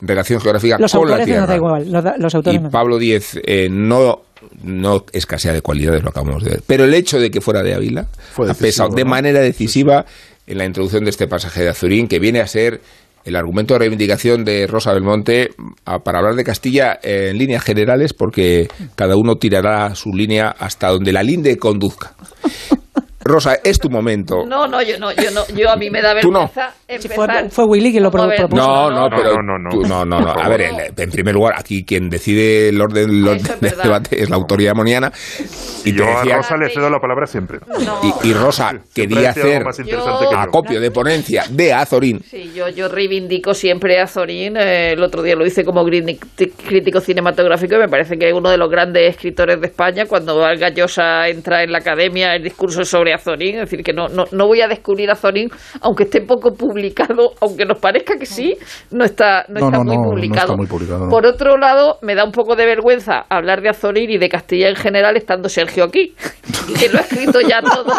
relación geográfica Los con la autores tierra. da igual, los, los autores Y no. Pablo Díez eh, no, no escasea de cualidades, lo acabamos de ver. Pero el hecho de que fuera de Ávila Fue ha pesado de manera decisiva en la introducción de este pasaje de Azurín, que viene a ser el argumento de reivindicación de Rosa Belmonte a- para hablar de Castilla en líneas generales, porque cada uno tirará su línea hasta donde la linde conduzca. Rosa, es tu momento. No, no, yo no, yo no, yo a mí me da Tú no. vergüenza Sí, fue, empezar. fue Willy quien lo a propuso. No, no, no, pero no, no, no. tú- no, no, no. A ver, el- en primer lugar, aquí quien decide el orden el orden es del debate es la autoridad moniana. Y Y te yo a decía, Rosa le cedo la palabra siempre. No. y, y Rosa Siempre quería hacer acopio de ponencia de Azorín. Sí, yo, yo reivindico siempre a Zorín. eh, el otro día lo hice como crítico cinematográfico y me parece que es uno de los grandes escritores de España. Cuando Valga Llosa entra en la academia, el discurso es sobre Azorín. Es decir, que no, no, no voy a descubrir a Zorín, aunque esté poco publicado, aunque nos parezca que sí, no está, no No, está muy publicado. está muy publicado, no. Por otro lado, me da un poco de vergüenza hablar de Azorín y de Castilla en general estando Sergio aquí, que lo ha escrito ya todo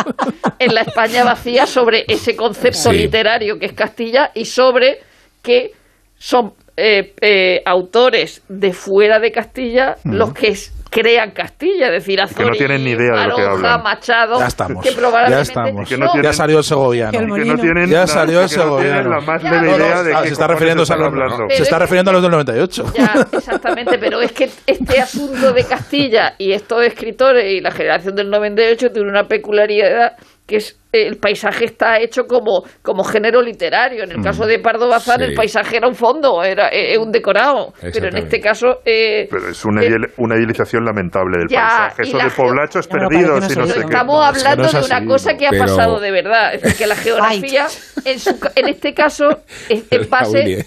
en la España vacía sobre ese concepto Sí. literario que es Castilla y sobre que son eh, eh, autores de fuera de Castilla los que es- crean Castilla, es decir, que no tienen ni idea de lo que hablan. Machado, Ya estamos, que probablemente ya estamos. Que no tienen- Ya salió el segoviano. Que no tienen Ya salió el no segoviano. la más Ya, leve no, no, idea de Ah, qué se está refiriéndose a los, se está refiriendo a los del 98. Ya, exactamente, pero es que este asunto de Castilla y estos escritores y la generación del 98 tiene una peculiaridad que es el paisaje está hecho como, como género literario. En el caso de Pardo Bazán, Sí. el paisaje era un fondo, era eh, un decorado. Pero en este caso. eh, Pero es una, eh, una idilización lamentable del Ya, paisaje. Eso de poblachos pero perdidos y no no sé se qué. Estamos No, es que hablando no de una cosa que ha pero- pasado de verdad. Es decir, que la geografía, en, su, en este caso, es en base.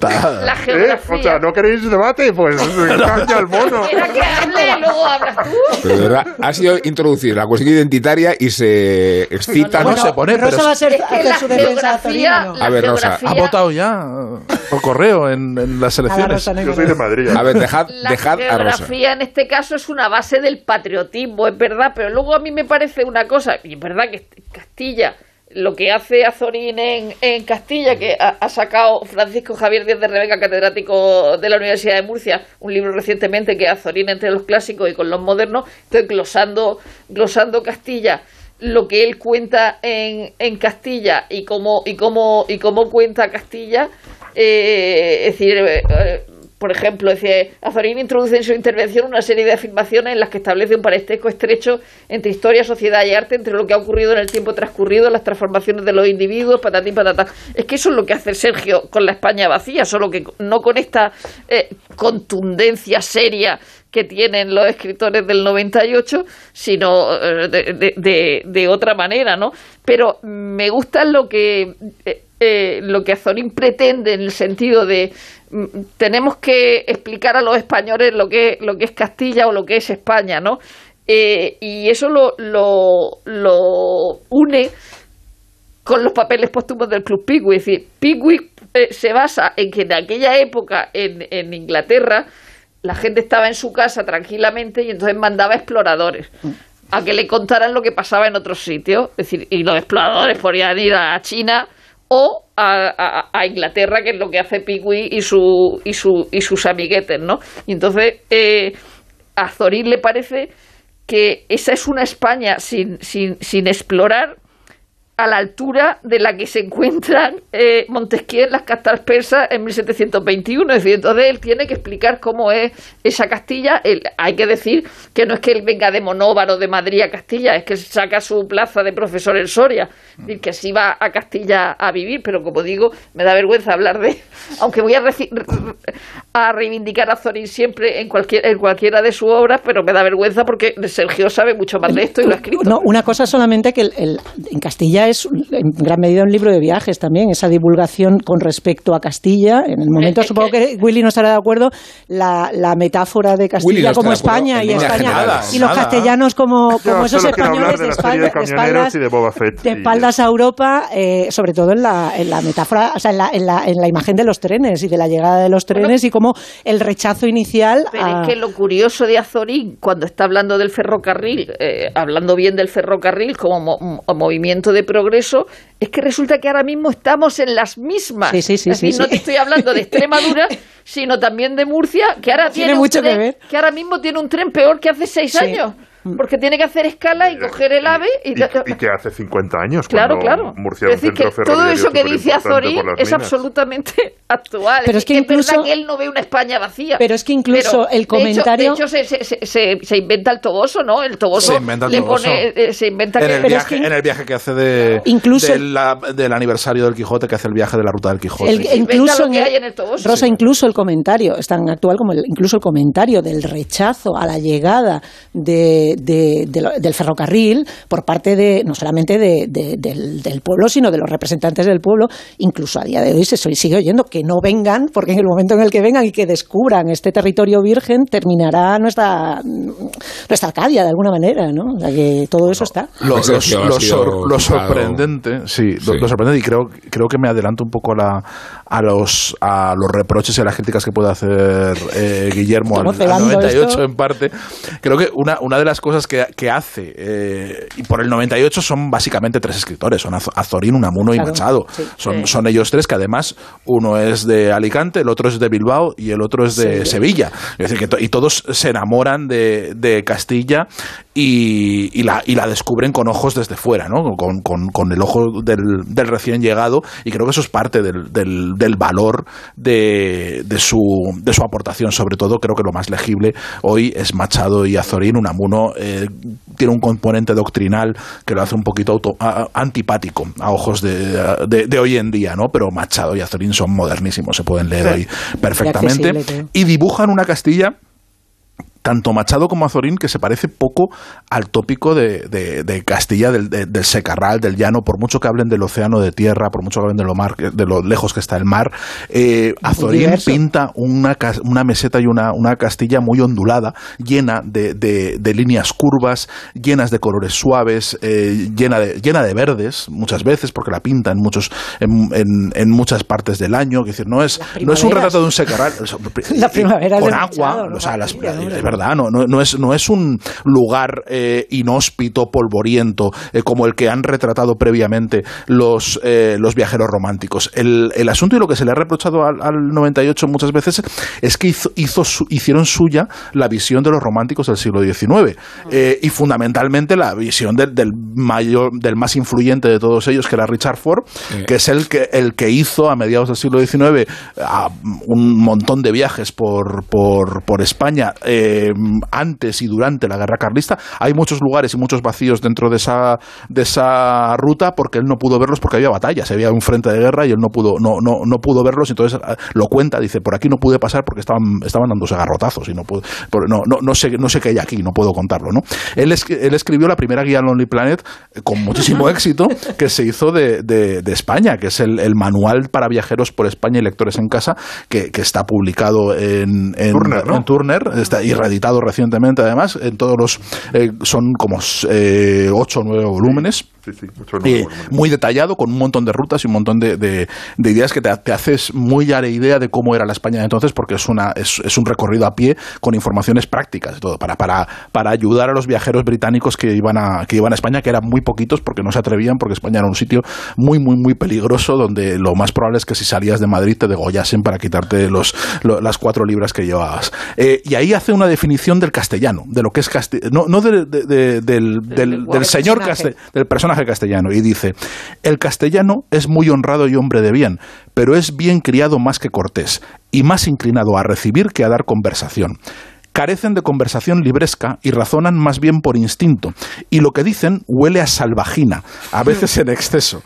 La ¿Eh? geografía. O sea, ¿no queréis debate? Pues caña al mono. Era que hable y luego hablas tú. Pero ha sido introducir la cuestión identitaria y se excita. No, ¿no? se pone, pero Rosa va a ser, Es que hacer la su defensa a la ver, Rosa, geografía- ha votado ya eh, por correo en, en las elecciones. Yo soy de. Madrid. A ver, dejad, La dejad a Rosa. geografía en este caso es una base del patriotismo, es verdad, pero luego a mí me parece una cosa, y es verdad que Castilla, lo que hace Azorín en, en Castilla, que ha, sacado Francisco Javier Díaz de Rebeca, catedrático de la Universidad de Murcia, un libro recientemente que es Azorín entre los clásicos y con los modernos, estoy glosando, glosando Castilla. Lo que él cuenta en, en Castilla y cómo, y cómo, y cómo cuenta Castilla, eh, es decir, eh, eh, por ejemplo, decir, Azorín introduce en su intervención una serie de afirmaciones en las que establece un parentesco estrecho entre historia, sociedad y arte, entre lo que ha ocurrido en el tiempo transcurrido, las transformaciones de los individuos, patatín, patatá. Es que eso es lo que hace Sergio con la España vacía, solo que no con esta eh, contundencia seria que tienen los escritores del 98, sino eh, de, de- de- otra manera, ¿no? Pero me gusta lo que eh, lo que Azorín pretende en el sentido de mm, tenemos que explicar a los españoles lo que es Castilla o lo que es España, ¿no? Eh, y eso lo, lo, lo une con los papeles póstumos del Club Pickwick. Es decir, Pickwick eh, se basa en que en aquella época en, en Inglaterra la gente estaba en su casa tranquilamente y entonces mandaba exploradores a que le contaran lo que pasaba en otros sitios. Es decir, y los exploradores podían ir a China o a, Inglaterra, que es lo que hace Pigui y, su, y, su, y sus amiguetes, ¿no? Y entonces eh, a Zorín le parece que esa es una España sin, sin explorar a la altura de la que se encuentran eh, Montesquieu en las cartas persas en 1721. Es decir, entonces él tiene que explicar cómo es esa Castilla. Él- hay que decir que no es que él venga de Monóvar o de Madrid a Castilla, es que saca su plaza de profesor en Soria. Es decir, que sí va a Castilla a vivir, pero como digo, me da vergüenza hablar de... Aunque voy a, a reivindicar a Zorín siempre en, cualquier, en cualquiera de sus obras, pero me da vergüenza porque Sergio sabe mucho más de esto y lo ha escrito. No, una cosa solamente que el- el- en Castilla es en gran medida un libro de viajes también, esa divulgación con respecto a Castilla. En el momento, supongo que Willy no estará de acuerdo, la, la metáfora de Castilla no como España y España generales. y los Nada. castellanos como, como esos españoles de de, espalda- de espaldas y de Boba Fett. de y- espaldas a Europa, eh, sobre todo en la, en la metáfora, o sea, en la, en, la, en la imagen de los trenes y de la llegada de los trenes y como el rechazo inicial Pero a- es que lo curioso de Azorín, cuando está hablando del ferrocarril, eh, hablando bien del ferrocarril como mo- mo- movimiento de progreso, es que resulta que ahora mismo estamos en las mismas. Sí, sí, sí, es decir, no te estoy hablando de Extremadura, sino también de Murcia, que ahora Tiene mucho que ver. que ahora mismo tiene un tren peor que hace seis años, porque tiene que hacer escala y coger el ave y, Y, y que hace 50 años, Claro, claro. Murcia es un decir, que todo eso que dice Azorín es minas. absolutamente actual. Pero es que incluso- verdad que él no ve una España vacía. Pero es que incluso Pero, el de hecho- comentario- De hecho, se, se- se- se- se inventa el toboso, ¿no? El toboso Se inventa el le toboso. pone, eh, se inventa En que... el, viaje, en el viaje que hace de, Incluso- de la- del aniversario del Quijote, que hace el viaje de la ruta del Quijote. El- incluso lo que en en el toboso. Rosa, incluso el comentario, es tan actual como el, incluso el comentario del rechazo a la llegada de, de- de del ferrocarril por parte de, no solamente de- de- del, del pueblo, sino de los representantes del pueblo, incluso a día de hoy se sigue oyendo que no vengan, porque en el momento en el que vengan y que descubran este territorio virgen, terminará nuestra, nuestra Arcadia de alguna manera, ¿no? O sea que todo eso está. Lo, lo- lo sor- lo sorprendente, sí, Lo, Sí. lo sorprendente, y creo, creo que me adelanto un poco a, la- a, los, a los reproches y a las críticas que puede hacer eh, Guillermo al, al cebando 98 esto. en parte. Creo que una, una de las cosas que, que hace, eh, y por el 98 son básicamente tres escritores, son Az- Azorín, Unamuno y Machado. sí. Son, Sí. son ellos tres que además uno es de Alicante, el otro es de Bilbao y el otro es de Sevilla. Es decir, que to- y todos se enamoran de, de Castilla y, y la, y la descubren con ojos desde fuera, ¿no? con, con- con el ojo del, del recién llegado y creo que eso es parte del, del- del valor de, de su, de su aportación. Sobre todo creo que lo más legible hoy es Machado y Azorín. Unamuno eh, tiene un componente doctrinal que lo hace un poquito auto- a- antipático a ojos de, de- de hoy en día, ¿no? pero Machado y Azorín son modernísimos, se pueden leer hoy perfectamente. y dibujan una Castilla tanto Machado como Azorín, que se parece poco al tópico de, de- de Castilla, del, de- del secarral, del llano, por mucho que hablen del océano de tierra, por mucho que hablen de lo, mar, de lo lejos que está el mar, eh, Azorín diverso. pinta una, meseta y una, una Castilla muy ondulada, llena de, líneas curvas, llenas de colores suaves, eh, llena, de, llena de verdes, muchas veces, porque la pinta en, muchos, en, en- en muchas partes del año, es decir, no es, no es un retrato de un secarral, La primavera con agua, Machado, o sea, las- verdad, no, no, no es, no es un lugar eh, inhóspito, polvoriento, eh, como el que han retratado previamente los, eh, los viajeros románticos. El, el asunto y lo que se le ha reprochado al, al 98 muchas veces es que hizo, hizo su- hicieron suya la visión de los románticos del siglo XIX y fundamentalmente la visión del, del mayor, del más influyente de todos ellos, que era Richard Ford, que es el que, el que hizo a mediados del siglo XIX a un montón de viajes por, por, por España eh, antes y durante la guerra carlista. Hay muchos lugares y muchos vacíos dentro de esa, de esa ruta porque él no pudo verlos porque había batallas, había un frente de guerra y él no pudo, no, no, no pudo verlos. Entonces eh, lo cuenta, dice, por aquí no pude pasar porque estaban, estaban dándose garrotazos y no, pude, no, no, no, sé, no sé qué hay aquí, no puedo contarlo. ¿no? Él, es- él escribió la primera guía Lonely Planet con muchísimo éxito que se hizo de, de- de España, que es el, el manual para viajeros por España y lectores en casa, que, que está publicado en, en Turner, ¿no? en Turner, está y reeditado recientemente además, en todos los, eh, son como eh, ocho o nueve volúmenes. Sí, sí, mucho eh, muy detallado, con un montón de rutas y un montón de, de- de ideas que te, te haces muy a la idea de cómo era la España de entonces, porque es, una, es, es un recorrido a pie con informaciones prácticas y todo, para, para, para ayudar a los viajeros británicos que iban, a, que iban a España, que eran muy poquitos porque no se atrevían, porque España era un sitio muy, muy, muy peligroso, donde lo más probable es que si salías de Madrid te degollasen para quitarte los, lo- las cuatro libras que llevabas. Eh, y ahí hace una definición del castellano, de lo que es castellano, no, no de- de- de- del, del, del señor castellano del personaje castellano y dice, el castellano es muy honrado y hombre de bien, pero es bien criado más que cortés y más inclinado a recibir que a dar conversación. Carecen de conversación libresca y razonan más bien por instinto, y lo que dicen huele a salvajina, a veces en exceso.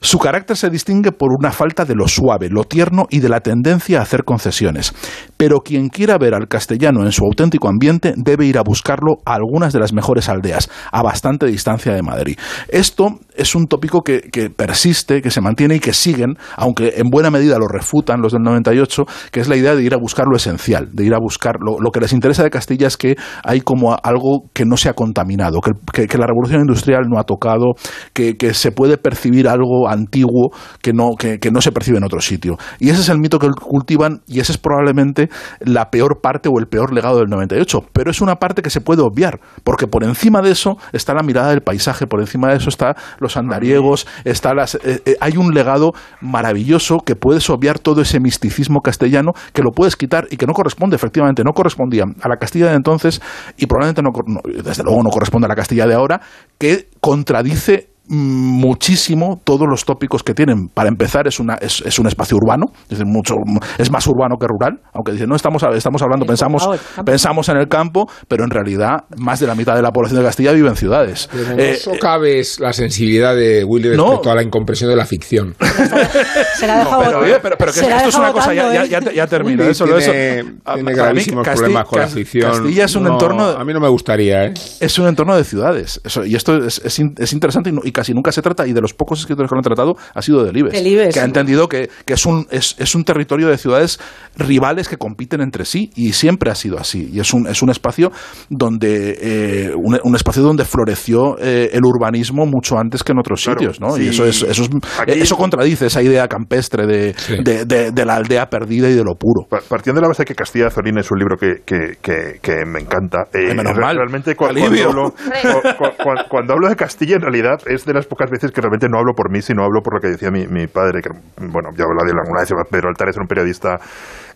Su carácter se distingue por una falta de lo suave, lo tierno y de la tendencia a hacer concesiones. Pero quien quiera ver al castellano en su auténtico ambiente debe ir a buscarlo a algunas de las mejores aldeas, a bastante distancia de Madrid. Esto es un tópico que, que persiste, que se mantiene y que siguen, aunque en buena medida lo refutan los del 98, que es la idea de ir a buscar lo esencial, de ir a buscar lo, que les interesa de Castilla es que hay como algo que no se ha contaminado, que, que- que la revolución industrial no ha tocado, que, que se puede percibir algo antiguo que no, que no se percibe en otro sitio. Y ese es el mito que cultivan y ese es probablemente la peor parte o el peor legado del 98. Pero es una parte que se puede obviar, porque por encima de eso está la mirada del paisaje, por encima de eso está los andariegos, está las, eh, eh, hay un legado maravilloso que puedes obviar todo ese misticismo castellano que lo puedes quitar y que no corresponde, efectivamente, no correspondía a la Castilla de entonces y probablemente no, no- desde luego no corresponde a la Castilla de ahora, que contradice muchísimo todos los tópicos que tienen. Para empezar, es, una, es, es un espacio urbano, es, decir, mucho, es más urbano que rural, aunque dicen, no estamos, estamos hablando, pensamos, pensamos en el campo, pero en realidad más de la mitad de la población de Castilla vive en ciudades. Pero no Eh, socabes la sensibilidad de Willy No. respecto a la incompresión de la ficción. Se la ha dejado pero, oye, pero, que esto es una cosa, ya, ya, ¿eh? ya, ya termino. Willy eso, tiene, eso. gravísimos problemas con la ficción. Castilla es un No, entorno... A mí no me gustaría, ¿eh? es un entorno de ciudades. Eso, y esto es, es in- es interesante y, no- y casi nunca se trata, y de los pocos escritores que lo han tratado, ha sido Delibes. Delibes, que ha entendido que, que es, un, es, es un territorio de ciudades rivales que compiten entre sí, y siempre ha sido así. Y es un, es un espacio donde eh, un, un espacio donde floreció eh, el urbanismo mucho antes que en otros Claro, sitios, ¿no? sí. Y eso es, eso es- Aquí- eso contradice esa idea campestre de, de, de- de la aldea perdida y de lo puro. Pa- Partiendo de la base de que Castilla de Zorín es un libro que, que, que- que me encanta, eh, menos mal. realmente cu- cuando, hablo, cu- cu- cu- cuando hablo de Castilla, en realidad es de las pocas veces que realmente no hablo por mí, sino hablo por lo que decía mi, padre, que bueno, ya hablado de él alguna vez, Pedro Altares era un periodista,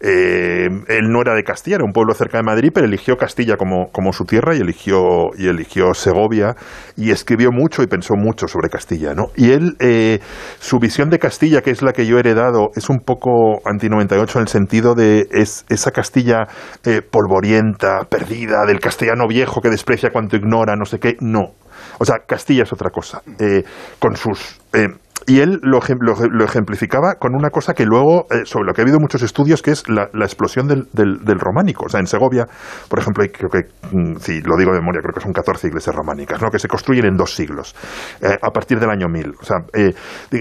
eh, él no era de Castilla, era un pueblo cerca de Madrid, pero eligió Castilla como, como su tierra y eligió, y eligió Segovia y escribió mucho y pensó mucho sobre Castilla, ¿no? Y él, eh, su visión de Castilla, que es la que yo he heredado, es un poco anti-98 en el sentido de es, esa Castilla eh, polvorienta, perdida, del castellano viejo que desprecia cuanto ignora, no sé qué, no. O sea, Castilla es otra cosa, eh, con sus... eh, y él lo, lo- lo ejemplificaba con una cosa que luego, eh, sobre lo que ha habido muchos estudios, que es la, la explosión del, del- románico. O sea, en Segovia, por ejemplo, hay, creo que, mm, si lo digo de memoria, creo que son 14 iglesias románicas, ¿no? que se construyen en dos siglos, eh, a partir del año 1000. O sea, eh,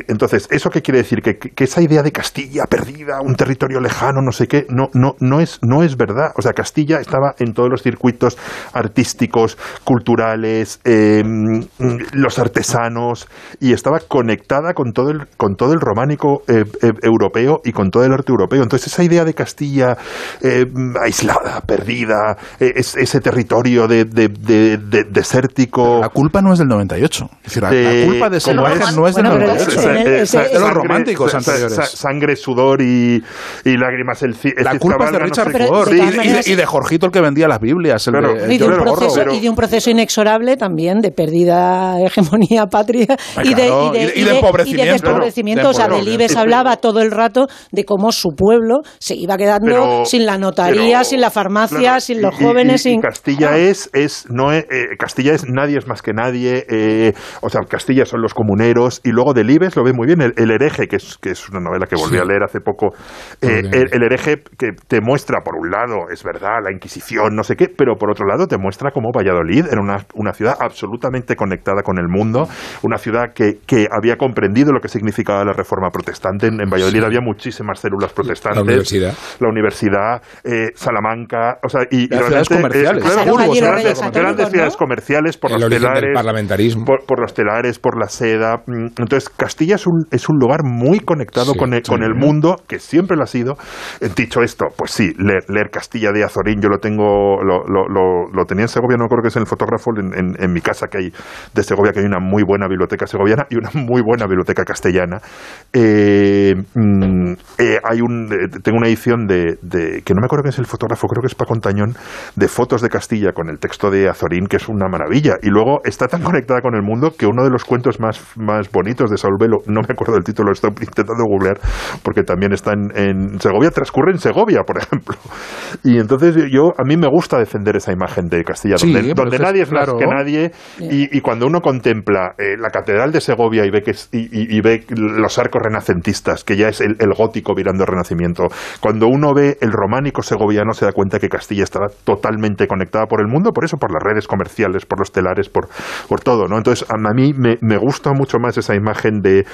entonces, ¿eso qué quiere decir? Que, que- esa idea de Castilla perdida, un territorio lejano, no sé qué, no, no, no, es, no es verdad. O sea, Castilla estaba en todos los circuitos artísticos, culturales, mm, los artesanos, y estaba conectada con todo el, con todo el románico eh, eh, europeo y con todo el arte europeo. Entonces, esa idea de Castilla eh, aislada, perdida, eh, es- ese territorio de, de- de- de- desértico. La culpa no es del 98. Es decir, la, la culpa de ¿cómo imagen es? no es del Bueno, pero 98. ese- Sa- ese- eh, de los sangre- románticos anteriores. sa- sangre, sudor y, y lágrimas. El, el La culpa es de no Richard sé- Pero de Ford todas y, y de, maneras- y de Jorgito el que vendía las Biblias. El Claro. de, y de, un proceso, Borrow. y de un proceso inexorable también de pérdida hegemonía patria y, de, y, de, y de- y. y de desempobrecimiento. De O sea. Delibes hablaba todo el rato de cómo su pueblo se iba quedando Pero- sin la notaría, pero- sin la farmacia, claro, sin los y- jóvenes, y- y sin... Castilla Claro. es, es, no es, eh, Castilla es nadie es más que nadie, eh, o sea, Castilla son los comuneros, y luego Delibes lo ve muy bien, el, el hereje, que es, que es una novela que volví Sí. a leer hace poco, eh, el, el hereje que te muestra, por un lado, es verdad, la Inquisición, no sé qué, pero por otro lado te muestra cómo Valladolid era una, una ciudad absolutamente conectada con el mundo, una ciudad que, que había comprendido entendido lo que significaba la reforma protestante. En, en Valladolid había muchísimas células protestantes. La universidad. La universidad, eh, Salamanca, o sea, y, y ciudades eh, comerciales. claro, Pasaron allí los grandes, grandes ciudades ¿no? comerciales por El los telares, parlamentarismo. por, por los telares, por la seda. Mm, Entonces, Castilla es un, es un lugar muy conectado Sí, con, el, sí. con el mundo, que siempre lo ha sido. Eh, Dicho esto, pues sí, leer, leer Castilla de Azorín, yo lo tengo, lo, lo, lo- lo tenía en Segovia, no acuerdo que es en el fotógrafo, en, en- en mi casa que hay de Segovia, que hay una muy buena biblioteca segoviana y una muy buena biblioteca castellana. Eh, mm, eh, hay un, eh, tengo una edición de, de- que no me acuerdo que es el fotógrafo, creo que es Paco Antañón, de fotos de Castilla con el texto de Azorín, que es una maravilla. Y luego está tan conectada con el mundo que uno de los cuentos más, más bonitos de Saúl Velo, no me acuerdo del título, lo estoy intentando googlear, porque también está en, en Segovia, transcurre en Segovia, por ejemplo. Y entonces yo, a mí me gusta defender esa imagen de Castilla, Sí, donde, que- nadie es más que nadie, y, y cuando uno contempla eh, la Catedral de Segovia y ve, que es- y, y- y ve los arcos renacentistas, que ya es el, el gótico virando al renacimiento, cuando uno ve el románico segoviano se da cuenta que Castilla estaba totalmente conectada por el mundo, por eso, por las redes comerciales, por los telares, por, por todo, ¿no? Entonces, a mí me, me gusta mucho más esa imagen de,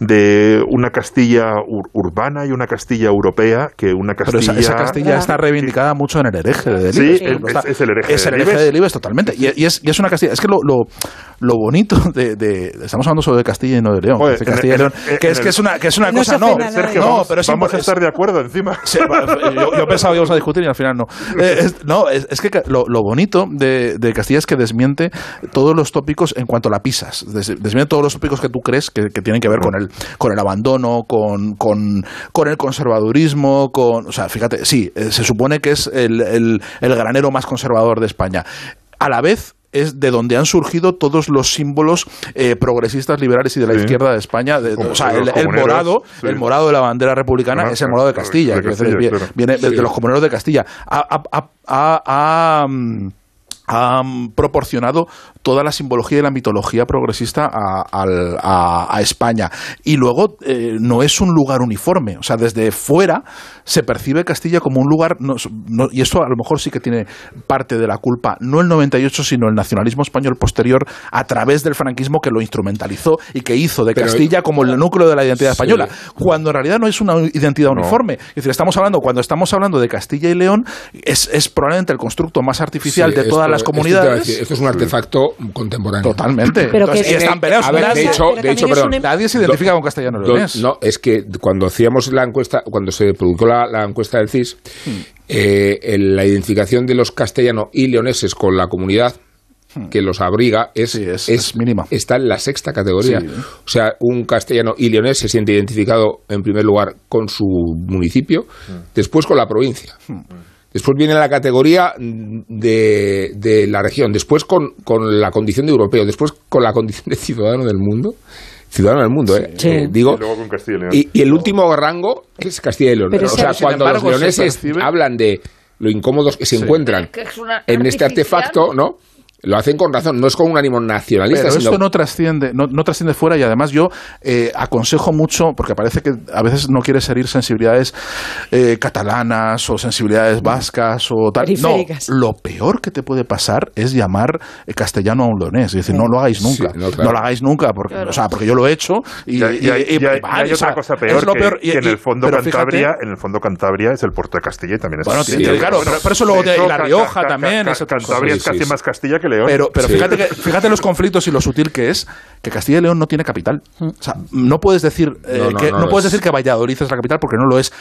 de una Castilla ur- urbana y una Castilla europea que una Pero Castilla... esa, esa Castilla está reivindicada mucho en el hereje de Sí, Delibes. el- por ejemplo, es- es el hereje Es el hereje Delibes. de Delibes, totalmente. Y, y es, y es una Castilla. Es que lo, lo, lo bonito de, de- Estamos hablando solo de Castilla y no de León. En- en- en- que, es, que es una, que es una No cosa, no. Sergio, no, vamos, pero es vamos a estar de acuerdo encima. Sí, va, yo, yo pensaba que íbamos a discutir y al final no. Eh, es, no, es, es que lo, lo bonito de, de Castilla es que desmiente todos los tópicos en cuanto la pisas. Des- Desmiente todos los tópicos que tú crees que, que tienen que ver con el, con el abandono, con, con, con el conservadurismo, con. O sea, fíjate, sí, eh, se supone que es el, el, el granero más conservador de España. A la vez es de donde han surgido todos los símbolos eh, progresistas, liberales y de la Sí. izquierda de España. De- o sea, el, morado, sí. el morado de la bandera republicana es el morado de Castilla. de claro. viene de, Sí. de los comuneros de Castilla. Ha- ha- ha, ha, mm, proporcionado toda la simbología y la mitología progresista a, a- a España. Y luego eh, no es un lugar uniforme. O sea, desde fuera se percibe Castilla como un lugar, no- no- y eso a lo mejor sí que tiene parte de la culpa, no el 98, sino el nacionalismo español posterior a través del franquismo que lo instrumentalizó y que hizo de Pero- Castilla como el núcleo de la identidad Sí. española, cuando en realidad no es una identidad No. uniforme. Es decir, estamos hablando, cuando estamos hablando de Castilla y León, es, es probablemente el constructo más artificial Sí, de todas esto- las comunidades. decir, Esto es un artefacto contemporáneo. Totalmente. Pero Entonces, que- y están peleados. A ver, Nadie- de hecho, pero de hecho, es perdón. un em- Nadie se identifica con castellano leonés. No, es que cuando hacíamos la encuesta, cuando se produjo la, la encuesta del CIS, eh, el- la identificación de los castellanos y leoneses con la comunidad que los abriga es, Sí, es- es mínima. Está en la sexta categoría. Sí. O sea, un castellano y leonés se siente identificado en primer lugar con su municipio, después con la provincia. Después viene la categoría de, de la región, después con, con la condición de europeo, después con la condición de ciudadano del mundo. Ciudadano del mundo, ¿eh? Sí. Eh, digo, Y luego con Castilla y León. y, y el último rango es Castilla y León. Pero o sea, cuando embargo, los se leoneses hablan de lo incómodos que se encuentran Que es una en este artificial. artefacto, ¿no? Lo hacen con razón, no es con un ánimo nacionalista, Pero sino esto no trasciende, no, no trasciende fuera y además yo eh, aconsejo mucho, porque parece que a veces no quieres herir sensibilidades eh, catalanas o sensibilidades vascas o tal. No, lo peor que te puede pasar es llamar eh, castellano a un leonés. Es decir, no lo hagáis nunca. Sí, no, claro. lo hagáis nunca, porque, Claro. o sea, porque yo lo he hecho y, hay- o sea, otra cosa es peor, lo que, peor. Y- que en el fondo pero fíjate- Cantabria, en el fondo Cantabria es el puerto de Castilla y también es Bueno, Sí, claro, pero- pero eso luego de- La Rioja Ca- también, Cantabria es casi más Castilla que León. Pero, pero Sí. fíjate, que, fíjate los conflictos y lo sutil que es que Castilla y León no tiene capital. O sea, no puedes decir eh, No, no, que no puedes es. decir que Valladolid es la capital porque no lo es.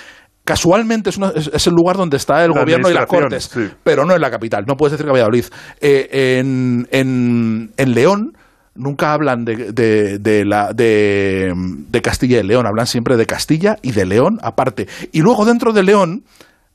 Casualmente es, una- es- es el lugar donde está el La gobierno y las cortes, sí. pero no es la capital. No puedes decir que Valladolid. Eh, en, en, en León nunca hablan de, de, de la, de, de Castilla y León, hablan siempre de Castilla y de León aparte. Y luego dentro de León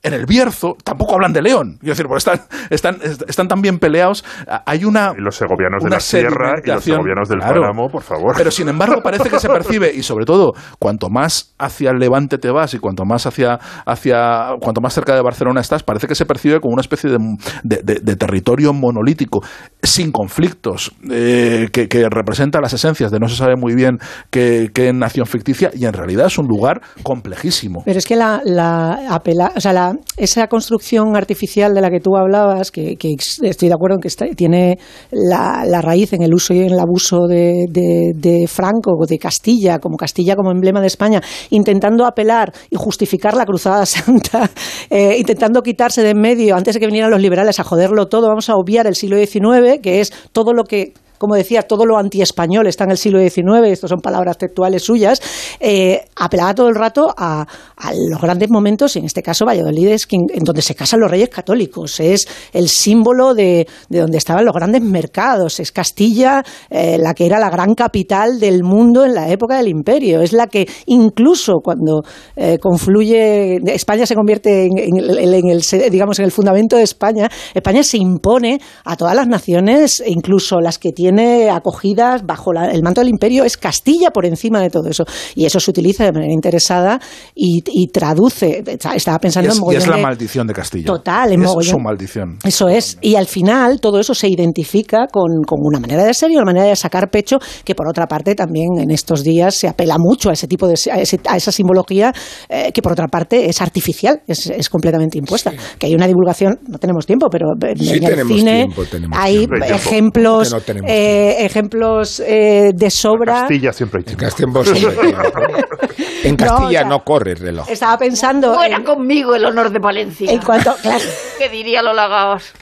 en el Bierzo tampoco hablan de León. Quiero decir, porque están, están, están tan bien peleados. Hay una. Y los segovianos de la sierra y los segovianos del Claro. páramo, por favor. Pero sin embargo parece que se percibe y sobre todo cuanto más hacia el levante te vas y cuanto más hacia hacia cuanto más cerca de Barcelona estás parece que se percibe como una especie de, de- de- de territorio monolítico sin conflictos eh, que, que representa las esencias de no se sabe muy bien qué, qué nación ficticia y en realidad es un lugar complejísimo. Pero es que la, la, apela- o sea, la esa, construcción artificial de la que tú hablabas, que, estoy de acuerdo en que tiene la, raíz en el uso y en el abuso de, de, de Franco, de Castilla, como Castilla como emblema de España, intentando apelar y justificar la Cruzada Santa, eh, intentando quitarse de en medio, antes de que vinieran los liberales a joderlo todo, vamos a obviar el siglo XIX, que es todo lo que como decía, todo lo antiespañol está en el siglo XIX, estas son palabras textuales suyas, eh, apelaba todo el rato a, a los grandes momentos, y en este caso Valladolid es en donde se casan los reyes católicos, es el símbolo de, de donde estaban los grandes mercados, es Castilla, eh, la que era la gran capital del mundo en la época del imperio, es la que incluso cuando eh, confluye, España se convierte en, en digamos, en el fundamento de España, España se impone a todas las naciones, e incluso las que tiene acogidas bajo la- el manto del imperio, es Castilla por encima de todo eso. Y eso se utiliza de manera interesada y, y traduce, estaba Y pensando es, en y es mogollón la de- maldición de Castilla. Total, en es mogollón. su maldición. Eso es. Y al final todo eso se identifica con, con una manera de ser y una manera de sacar pecho que por otra parte también en estos días se apela mucho a ese tipo de a, ese- a esa simbología eh, que por otra parte es artificial, es, es completamente impuesta. Que hay una divulgación, no tenemos tiempo, pero en Sí el tenemos cine tiempo, tenemos hay tiempo. ejemplos, Que no tenemos eh, ejemplos eh, de sobra. Castilla siempre hay En Castilla siempre En Castilla no, corre el reloj. Estaba pensando Fuera conmigo el honor de Valencia. en cuanto, claro, ¿Qué diría Lola Gaos?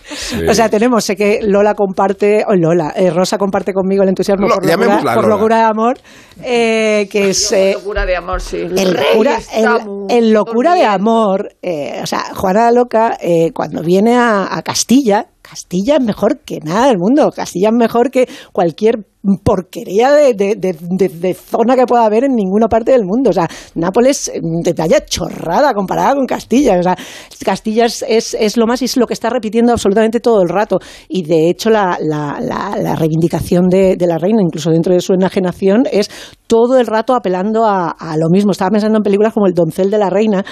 O sea, tenemos, sé que Lola comparte, o Lola, eh, Rosa comparte conmigo el entusiasmo Lo- por, locura, por de amor, eh, que es... eh, Locura de amor, sí. el rey locura, el- el locura de amor, eh, o sea, Juana la Loca, eh, cuando viene a, a Castilla, Castilla es mejor que nada del mundo, Castilla es mejor que cualquier porquería de, de- zona que pueda haber en ninguna parte del mundo. O sea, Nápoles eh, de talla chorrada comparada con Castilla. O sea, Castilla es, es, lo más y es lo que está repitiendo absolutamente todo el rato. Y de hecho, la, la- la- reivindicación de, de la reina, incluso dentro de su enajenación, es todo el rato apelando a, a lo mismo. Estaba pensando en películas como El doncel de la reina.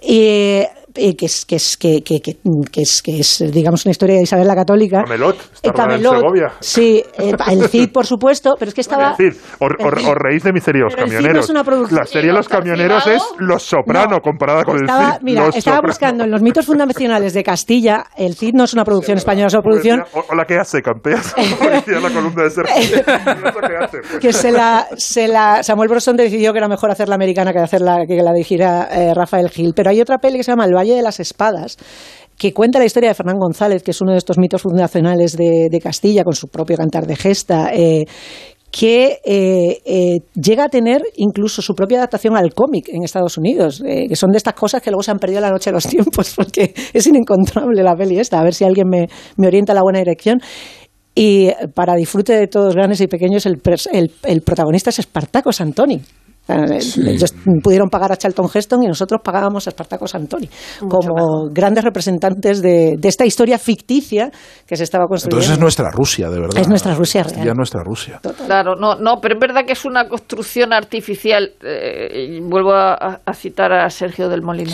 eh, eh, que es que es que, que, que- que es que es digamos una historia de Isabel la Católica Camelot, está Eh, en Camelot, Segovia. sí eh, el Cid por supuesto pero es que estaba Es decir, os, os- os reís de mi serie Los Pero el Cid no Camioneros. es una producción- La serie Los Camioneros es Los Soprano comparada con estaba, el Cid. mira, Los estaba Soprano. buscando en los mitos fundacionales de Castilla, el Cid no es una producción española, es una producción O- Hola, ¿qué hace? Campeas. La columna de Sergio. ¿Eso qué hace? Pues- que se la, se la Samuel Brosón decidió que era mejor hacer la americana que hacerla que la dirigiera eh, Rafael Gil. Pero hay otra peli que se llama El De las Espadas que cuenta la historia de Fernán González, que es uno de estos mitos fundacionales de, Castilla, con su propio cantar de gesta, eh, que eh, eh, llega a tener incluso su propia adaptación al cómic en Estados Unidos, que son de estas cosas que luego se han perdido la noche de los tiempos, porque es inencontrable la peli esta, a ver si alguien me, orienta la buena dirección. Y para disfrute de todos grandes y pequeños, el, el protagonista es Espartaco Santoni. Sea, Ellos pudieron pagar a Charlton Heston y nosotros pagábamos a Espartaco Santoni como grandes representantes de, de esta historia ficticia que se estaba construyendo. Entonces es nuestra Rusia, de verdad. Es nuestra Rusia real. es nuestra Rusia. Claro, no, no, pero es verdad que es una construcción artificial. eh, y vuelvo a, a citar a Sergio del Molino.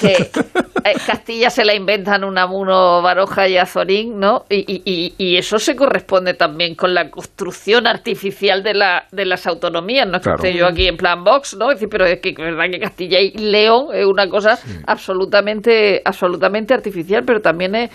Que eh, Castilla se la inventan Unamuno, Baroja y Azorín, ¿no? Y, y- y- y eso se corresponde también con la construcción artificial de, la, de las autonomías. No es que Claro. esté yo aquí en plan Vox, ¿no? Es decir, pero es que es verdad que Castilla y León es una cosa absolutamente, absolutamente artificial, pero también es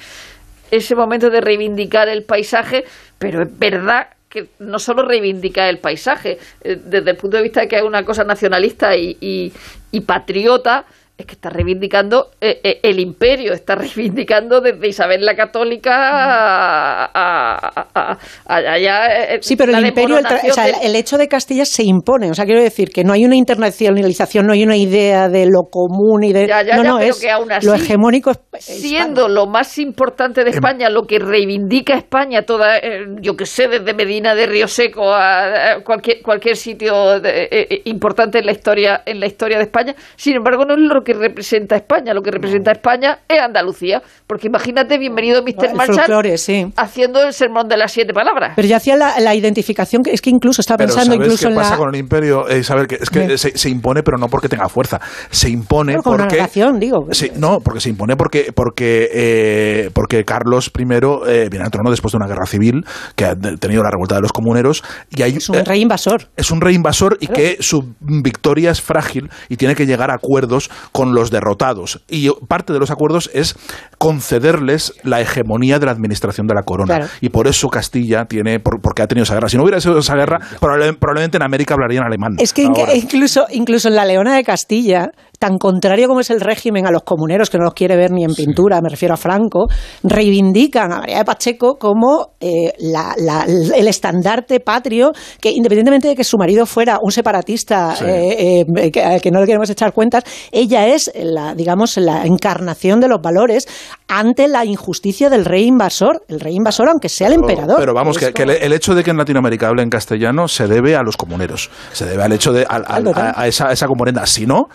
ese momento de reivindicar el paisaje, pero es verdad que no solo reivindica el paisaje, eh, desde el punto de vista de que es una cosa nacionalista y, y- y patriota, es que está reivindicando eh, eh, el imperio, está reivindicando desde Isabel la Católica a, a- a- a- allá, eh, Sí, pero el imperio, el, o sea, el hecho de Castilla se impone. O sea, quiero decir que no hay una internacionalización, no hay una idea de lo común y de. Ya, ya, no, ya, no, pero es que aún así, lo hegemónico. es- siendo lo más importante Em- de España, lo que reivindica España, toda, eh, yo que sé, desde Medina de Río Seco a, a cualquier cualquier sitio de- importante en la historia en la historia de España. Sin embargo, no es lo que representa España. Lo que representa España es Andalucía, porque imagínate, bienvenido Mr. Marshall folclore, sí. haciendo el sermón de las siete palabras. Pero yo hacía la, la identificación, que es que incluso estaba Pero pensando ¿sabes incluso qué en pasa la. con el imperio? Eh, Isabel, que es que Sí. se, se impone, pero no porque tenga fuerza. Se impone con una porque... narración, digo. Sí, no, porque se impone porque porque eh, porque Carlos I eh, viene al trono después de una guerra civil que ha tenido la revuelta de los comuneros y hay Es un rey invasor. es un rey invasor y que su victoria es frágil y tiene que llegar a acuerdos con los derrotados. Y parte de los acuerdos es concederles la hegemonía de la administración de la corona. Claro. Y por eso Castilla tiene, por- porque ha tenido esa guerra. Si no hubiera sido esa guerra, probable- probablemente en América hablarían alemán. Es que ahora. incluso, incluso en la Leona de Castilla, tan contrario como es el régimen a los comuneros, que no los quiere ver ni en pintura, me refiero a Franco, reivindican a María de Pacheco como eh, la- la- el estandarte patrio, que independientemente de que su marido fuera un separatista Sí. eh, eh, que, al que no le queremos echar cuentas, ella es la, digamos, la encarnación de los valores ante la injusticia del rey invasor, el rey invasor, aunque sea el emperador. Pero vamos, que, que el, el hecho de que en Latinoamérica hablen castellano se debe a los comuneros. Se debe al hecho de a, a esa, a esa componenda. Si no,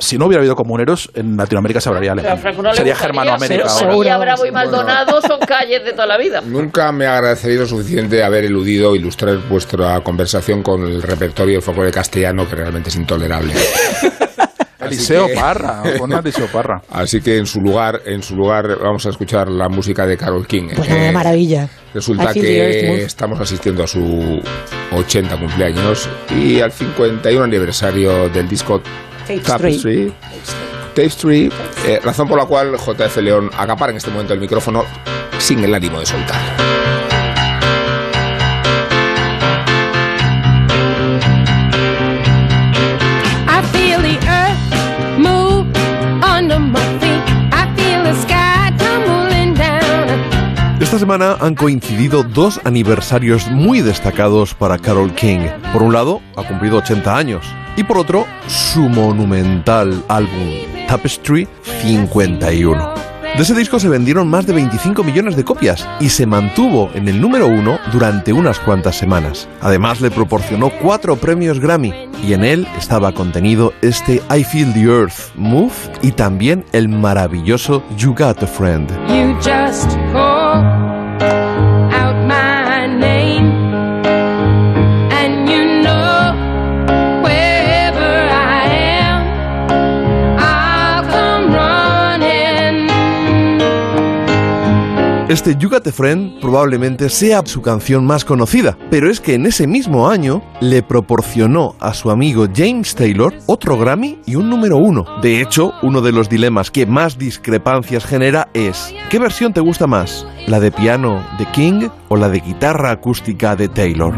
si no hubiera habido comuneros, en Latinoamérica se hablaría Pero a alemán. No Sería Germanoamérica. Sevilla, Bravo y Maldonado son calles de toda la vida. Nunca me ha agradecido suficiente haber eludido ilustrar vuestra conversación con el repertorio de folclore castellano que realmente es intolerable. Eliseo que- Parra, pon a Eliseo Parra. Así que en su lugar, en su lugar vamos a escuchar la música de Carol King. Bueno, que una maravilla. Resulta que estamos asistiendo a su 80 cumpleaños y al 51 aniversario del disco Tapestry. Tapestry, eh, razón por la cual JF León acapara en este momento el micrófono sin el ánimo de soltar. Esta semana han coincidido dos aniversarios muy destacados para Carol King. Por un lado, ha cumplido 80 años. Y por otro, su monumental álbum Tapestry 51. De ese disco se vendieron más de 25 millones de copias y se mantuvo en el número uno durante unas cuantas semanas. Además le proporcionó cuatro premios Grammy y en él estaba contenido este I Feel the Earth Move y también el maravilloso You Got a Friend. now. Este You Got a Friend probablemente sea su canción más conocida, pero es que en ese mismo año le proporcionó a su amigo James Taylor otro Grammy y un número uno. De hecho, uno de los dilemas que más discrepancias genera es ¿qué versión te gusta más? ¿La de piano de King o la de guitarra acústica de Taylor?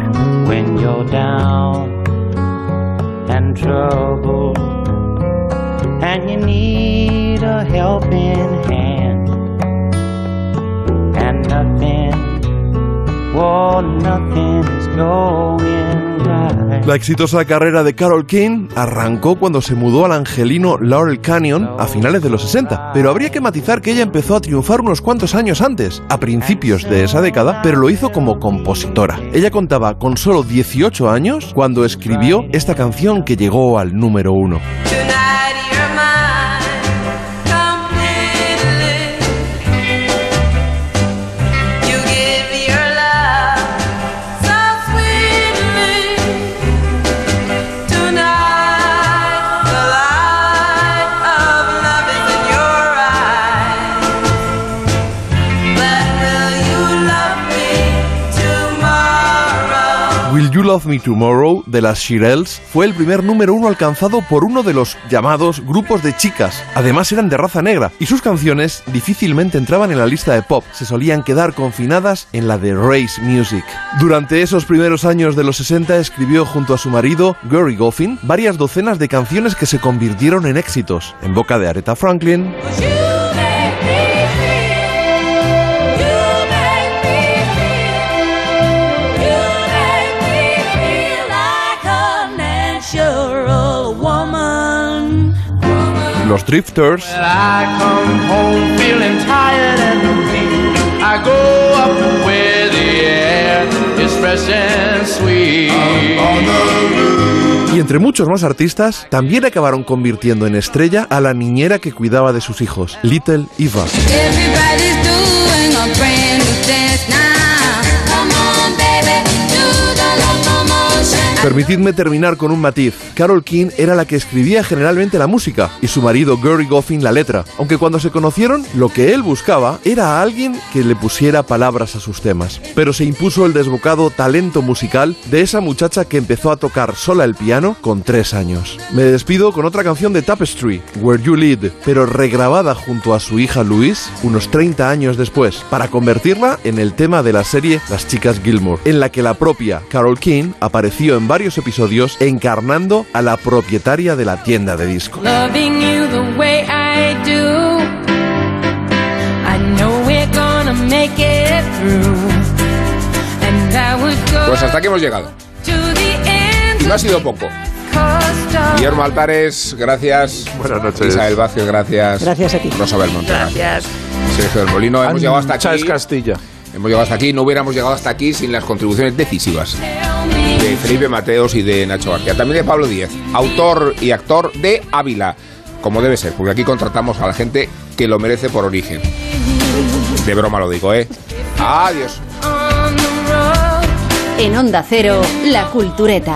La exitosa carrera de Carol King arrancó cuando se mudó al angelino Laurel Canyon a finales de los 60, pero habría que matizar que ella empezó a triunfar unos cuantos años antes, a principios de esa década, pero lo hizo como compositora. Ella contaba con solo 18 años cuando escribió esta canción que llegó al número uno. Love Me Tomorrow de las Shirelles fue el primer número uno alcanzado por uno de los llamados grupos de chicas. Además eran de raza negra y sus canciones difícilmente entraban en la lista de pop, se solían quedar confinadas en la de race music. Durante esos primeros años de los 60 escribió junto a su marido, Gary Goffin, varias docenas de canciones que se convirtieron en éxitos, en boca de Aretha Franklin, and sweet. Y entre muchos más artistas, también acabaron convirtiendo en estrella a la niñera que cuidaba de sus hijos, Little Eva. Permitidme terminar con un matiz. Carol King era la que escribía generalmente la música y su marido Gary Goffin la letra, aunque cuando se conocieron lo que él buscaba era a alguien que le pusiera palabras a sus temas. Pero se impuso el desbocado talento musical de esa muchacha que empezó a tocar sola el piano con tres años. Me despido con otra canción de Tapestry, Where You Lead, pero regrabada junto a su hija Louise unos 30 años después, para convertirla en el tema de la serie Las chicas Gilmore, en la que la propia Carol King apareció en varios episodios encarnando a la propietaria de la tienda de go Pues hasta aquí hemos llegado. Y no ha sido poco. Guillermo Altares, gracias. Buenas noches. Isabel Vázquez, gracias. Gracias a ti. Rosa Belmonte. Gracias. Sergio del Molino, hemos llegado hasta aquí. Chávez Castilla. Hemos llegado hasta aquí, no hubiéramos llegado hasta aquí sin las contribuciones decisivas de Felipe Mateos y de Nacho García. También de Pablo Díez, autor y actor de Ávila, como debe ser, porque aquí contratamos a la gente que lo merece por origen. De broma lo digo, ¿eh? Adiós. En Onda Cero, La Cultureta.